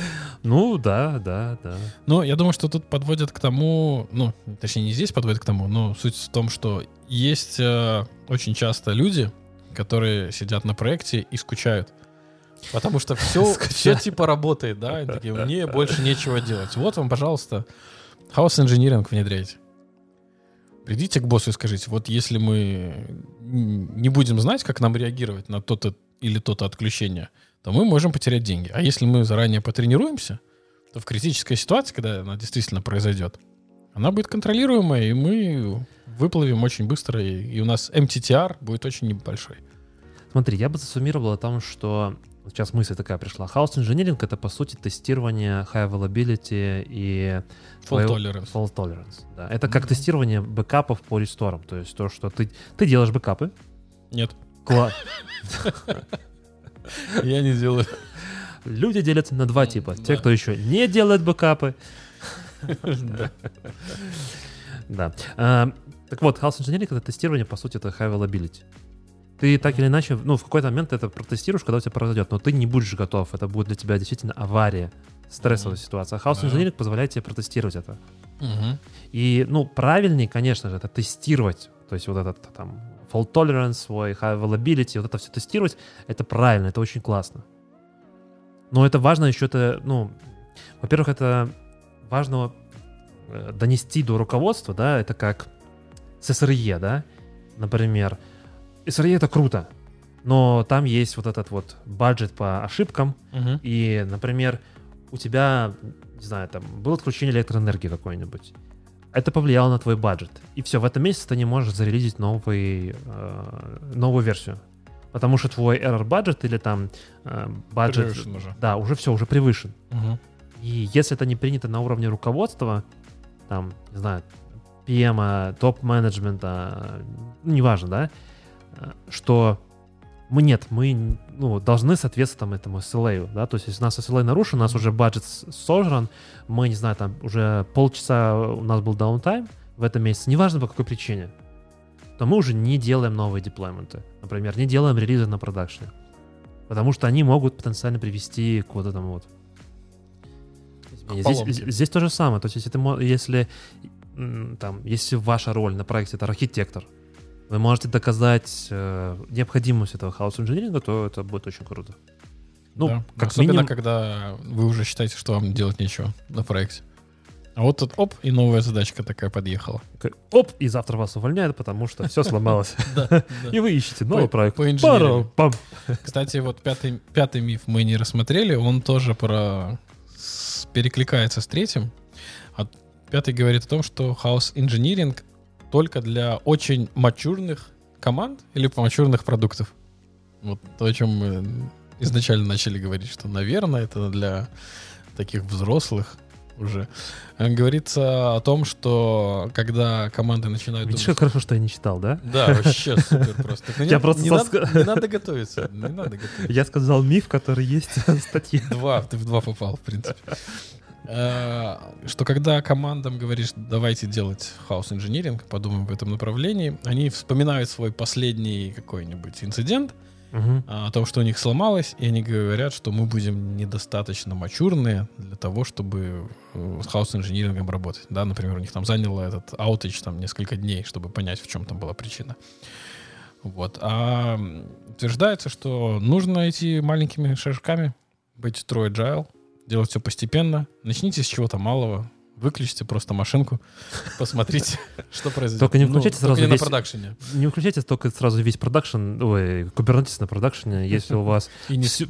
Ну, да, да, да. Ну, я думаю, что тут подводят к тому, ну, точнее, не здесь подводят к тому, но суть в том, что есть э, очень часто люди, которые сидят на проекте и скучают. Потому что все, все типа работает, да, и такие, мне больше нечего делать. Вот вам, пожалуйста, хаос инжиниринг внедряйте. Придите к боссу и скажите, вот если мы не будем знать, как нам реагировать на то-то или то-то отключение, то мы можем потерять деньги. А если мы заранее потренируемся, то в критической ситуации, когда она действительно произойдет, она будет контролируемая, и мы выплывем очень быстро, и, у нас MTTR будет очень небольшой. Смотри, я бы засуммировал о том, что сейчас мысль такая пришла. House engineering — это, по сути, тестирование high availability и Fail- tolerance. fault tolerance. Да. Это как Мгм. тестирование бэкапов по ресторам. То есть то, что ты, ты делаешь бэкапы. Нет, Кла- я не делаю. Люди делятся на два типа. Те, кто еще не делает бэкапы. Да. А, так вот, House Engineering — это тестирование, по сути, это high availability. Ты так или иначе, ну, в какой-то момент это протестируешь, когда у тебя произойдет, но ты не будешь готов. Это будет для тебя действительно авария, стрессовая Мгм. ситуация. Да. Engineering позволяет тебе протестировать это. Мгм. И, ну, правильнее, конечно же, это тестировать. То есть вот этот там fault tolerance, свой high availability, вот это все тестировать, это правильно, это очень классно. Но это важно еще, это, ну, во-первых, это важно э, донести до руководства, да, это как с SRE, да, например. SRE это круто, но там есть вот этот вот бюджет по ошибкам, Мгм. и, например, у тебя, не знаю, там было отключение электроэнергии какой-нибудь. Это повлияло на твой бюджет. И все, в этом месяце ты не можешь зарелизить новый, э, новую версию. Потому что твой error budget или там э, бюджет... Превышен уже. Да, уже все, уже превышен. Мгм. И если это не принято на уровне руководства, там, не знаю, PM, топ-менеджмента, ну, неважно, да, э, что мы нет, мы ну, должны соответствовать там, этому SLA, да, то есть если у нас SLA нарушен, у нас уже бюджет сожран, мы, не знаю, там уже полчаса у нас был даунтайм в этом месяце, неважно по какой причине, то мы уже не делаем новые деплойменты, например, не делаем релизы на продакшне, потому что они могут потенциально привести к вот этому вот. Здесь, здесь то же самое, то есть если, ты, если, там, если ваша роль на проекте это архитектор, вы можете доказать э, необходимость этого хаус инжиниринга, то это будет очень круто. Ну, Да. как Особенно, минимум- когда вы уже считаете, что вам делать нечего на проекте. А вот тут оп, и новая задачка такая подъехала. Оп, и завтра вас увольняют, потому что все сломалось. И вы ищете новый проект. по. Кстати, вот пятый, миф мы не рассмотрели, он тоже про перекликается с третьим. А пятый говорит о том, что хаос инжиниринг только для очень мачурных команд или мачурных продуктов. Вот то, о чем мы изначально начали говорить, что, наверное, это для таких взрослых уже. Э, Говорится о том, что когда команды начинают Видишь, думать- как хорошо, что я не читал, да? Да, вообще супер просто. Так, ну, Я не- просто не, соска- надо, не надо готовиться. Не надо готовиться. Я сказал миф, который есть в статье. Два, ты в два попал, в принципе. Э, Что когда командам говоришь, давайте делать хаос инжиниринг, подумаем в этом направлении, они вспоминают свой последний какой-нибудь инцидент, а, о том, что у них сломалось, и они говорят, что мы будем недостаточно мачурные для того, чтобы э, с хаос-инжинирингом работать. Да, например, у них там заняло этот аутич там несколько дней, чтобы понять, в чем там была причина. Вот. А утверждается, что нужно идти маленькими шажками, быть true agile, делать все постепенно. Начните с чего-то малого. Выключите просто машинку, посмотрите, что произойдет. Только не Ну, включайте сразу весь- продакшене. Не выключайте только сразу весь продакшн, ой, Kubernetes на продакшене, если у вас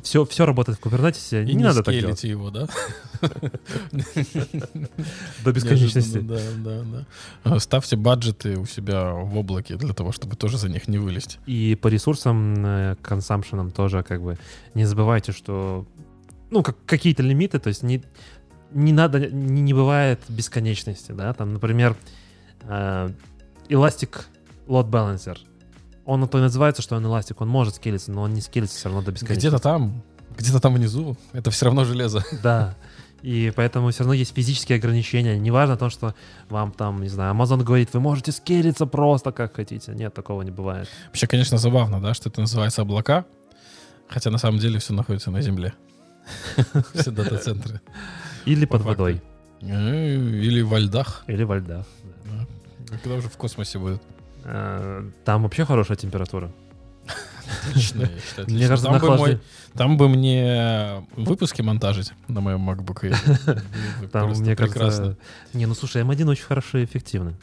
все, все, работает в Kubernetes, не, надо так делать его, да? до бесконечности. Неожиданно, Да, да, да. А, Ставьте баджеты у себя в облаке для того, чтобы тоже за них не вылезть. И по ресурсам, э, консампшенам тоже как бы не забывайте, что ну, как, какие-то лимиты, то есть не, не надо, не, не бывает бесконечности, да, там, например, э, Elastic Load Balancer, он на то и называется, что он Elastic, он может скелиться, но он не скелится все равно до бесконечности. Где-то там, где-то там внизу, это все равно железо. Да. И поэтому все равно есть физические ограничения. Неважно то, что вам там, не знаю, Amazon говорит, вы можете скелиться просто как хотите. Нет, такого не бывает. Вообще, конечно, забавно, да, что это называется облака, хотя на самом деле все находится на земле. Все дата-центры. Или под водой, Э, Или во льдах. или во льдах. Да. Когда уже в космосе будет. Э, Там вообще хорошая температура. Отлично, я считаю, Мне кажется, там, бы мой- там бы мне выпуски монтажить на моем MacBook Там, мне прекрасно. кажется... Не, ну слушай, M1 очень хорошо и эффективно.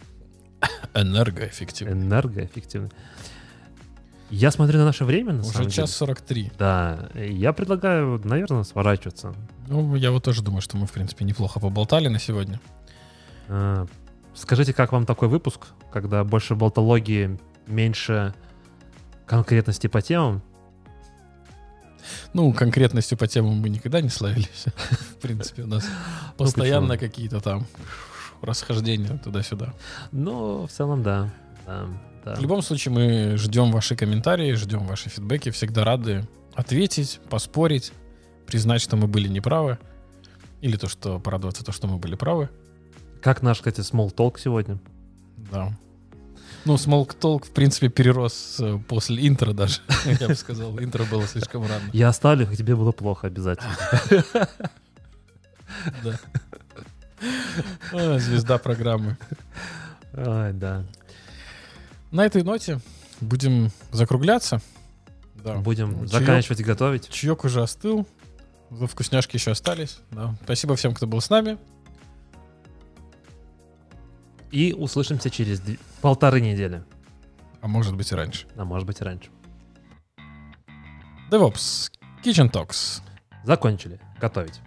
Энергоэффективно. Энергоэффективно. Я смотрю на наше время, на Уже самом час деле. 43. Да, я предлагаю, наверное, сворачиваться. Ну, я вот тоже думаю, что мы, в принципе, неплохо поболтали на сегодня. Э, Скажите, как вам такой выпуск, когда больше болтологии, меньше конкретности по темам? Ну, конкретностью по темам мы никогда не славились. В принципе, у нас постоянно почему? какие-то там расхождения туда-сюда. Ну, в целом, да. Да. В любом случае, мы ждем ваши комментарии, ждем ваши фидбэки. Всегда рады ответить, поспорить, признать, что мы были неправы. Или то, что порадоваться, то, что мы были правы. Как наш, кстати, small talk сегодня? Да. Ну, Small Talk, в принципе, перерос э, после интро даже, я бы сказал. Интро было слишком рано. Я оставлю, тебе было плохо обязательно. Да. Звезда программы. Ай, да. На этой ноте будем закругляться. Да. Будем Чаек- заканчивать готовить. Чаек уже остыл. Вкусняшки еще остались. Да. Спасибо всем, кто был с нами. И услышимся через дв- полторы недели. А может быть и раньше. А может быть и раньше. DevOps. Kitchen Talks. Закончили готовить.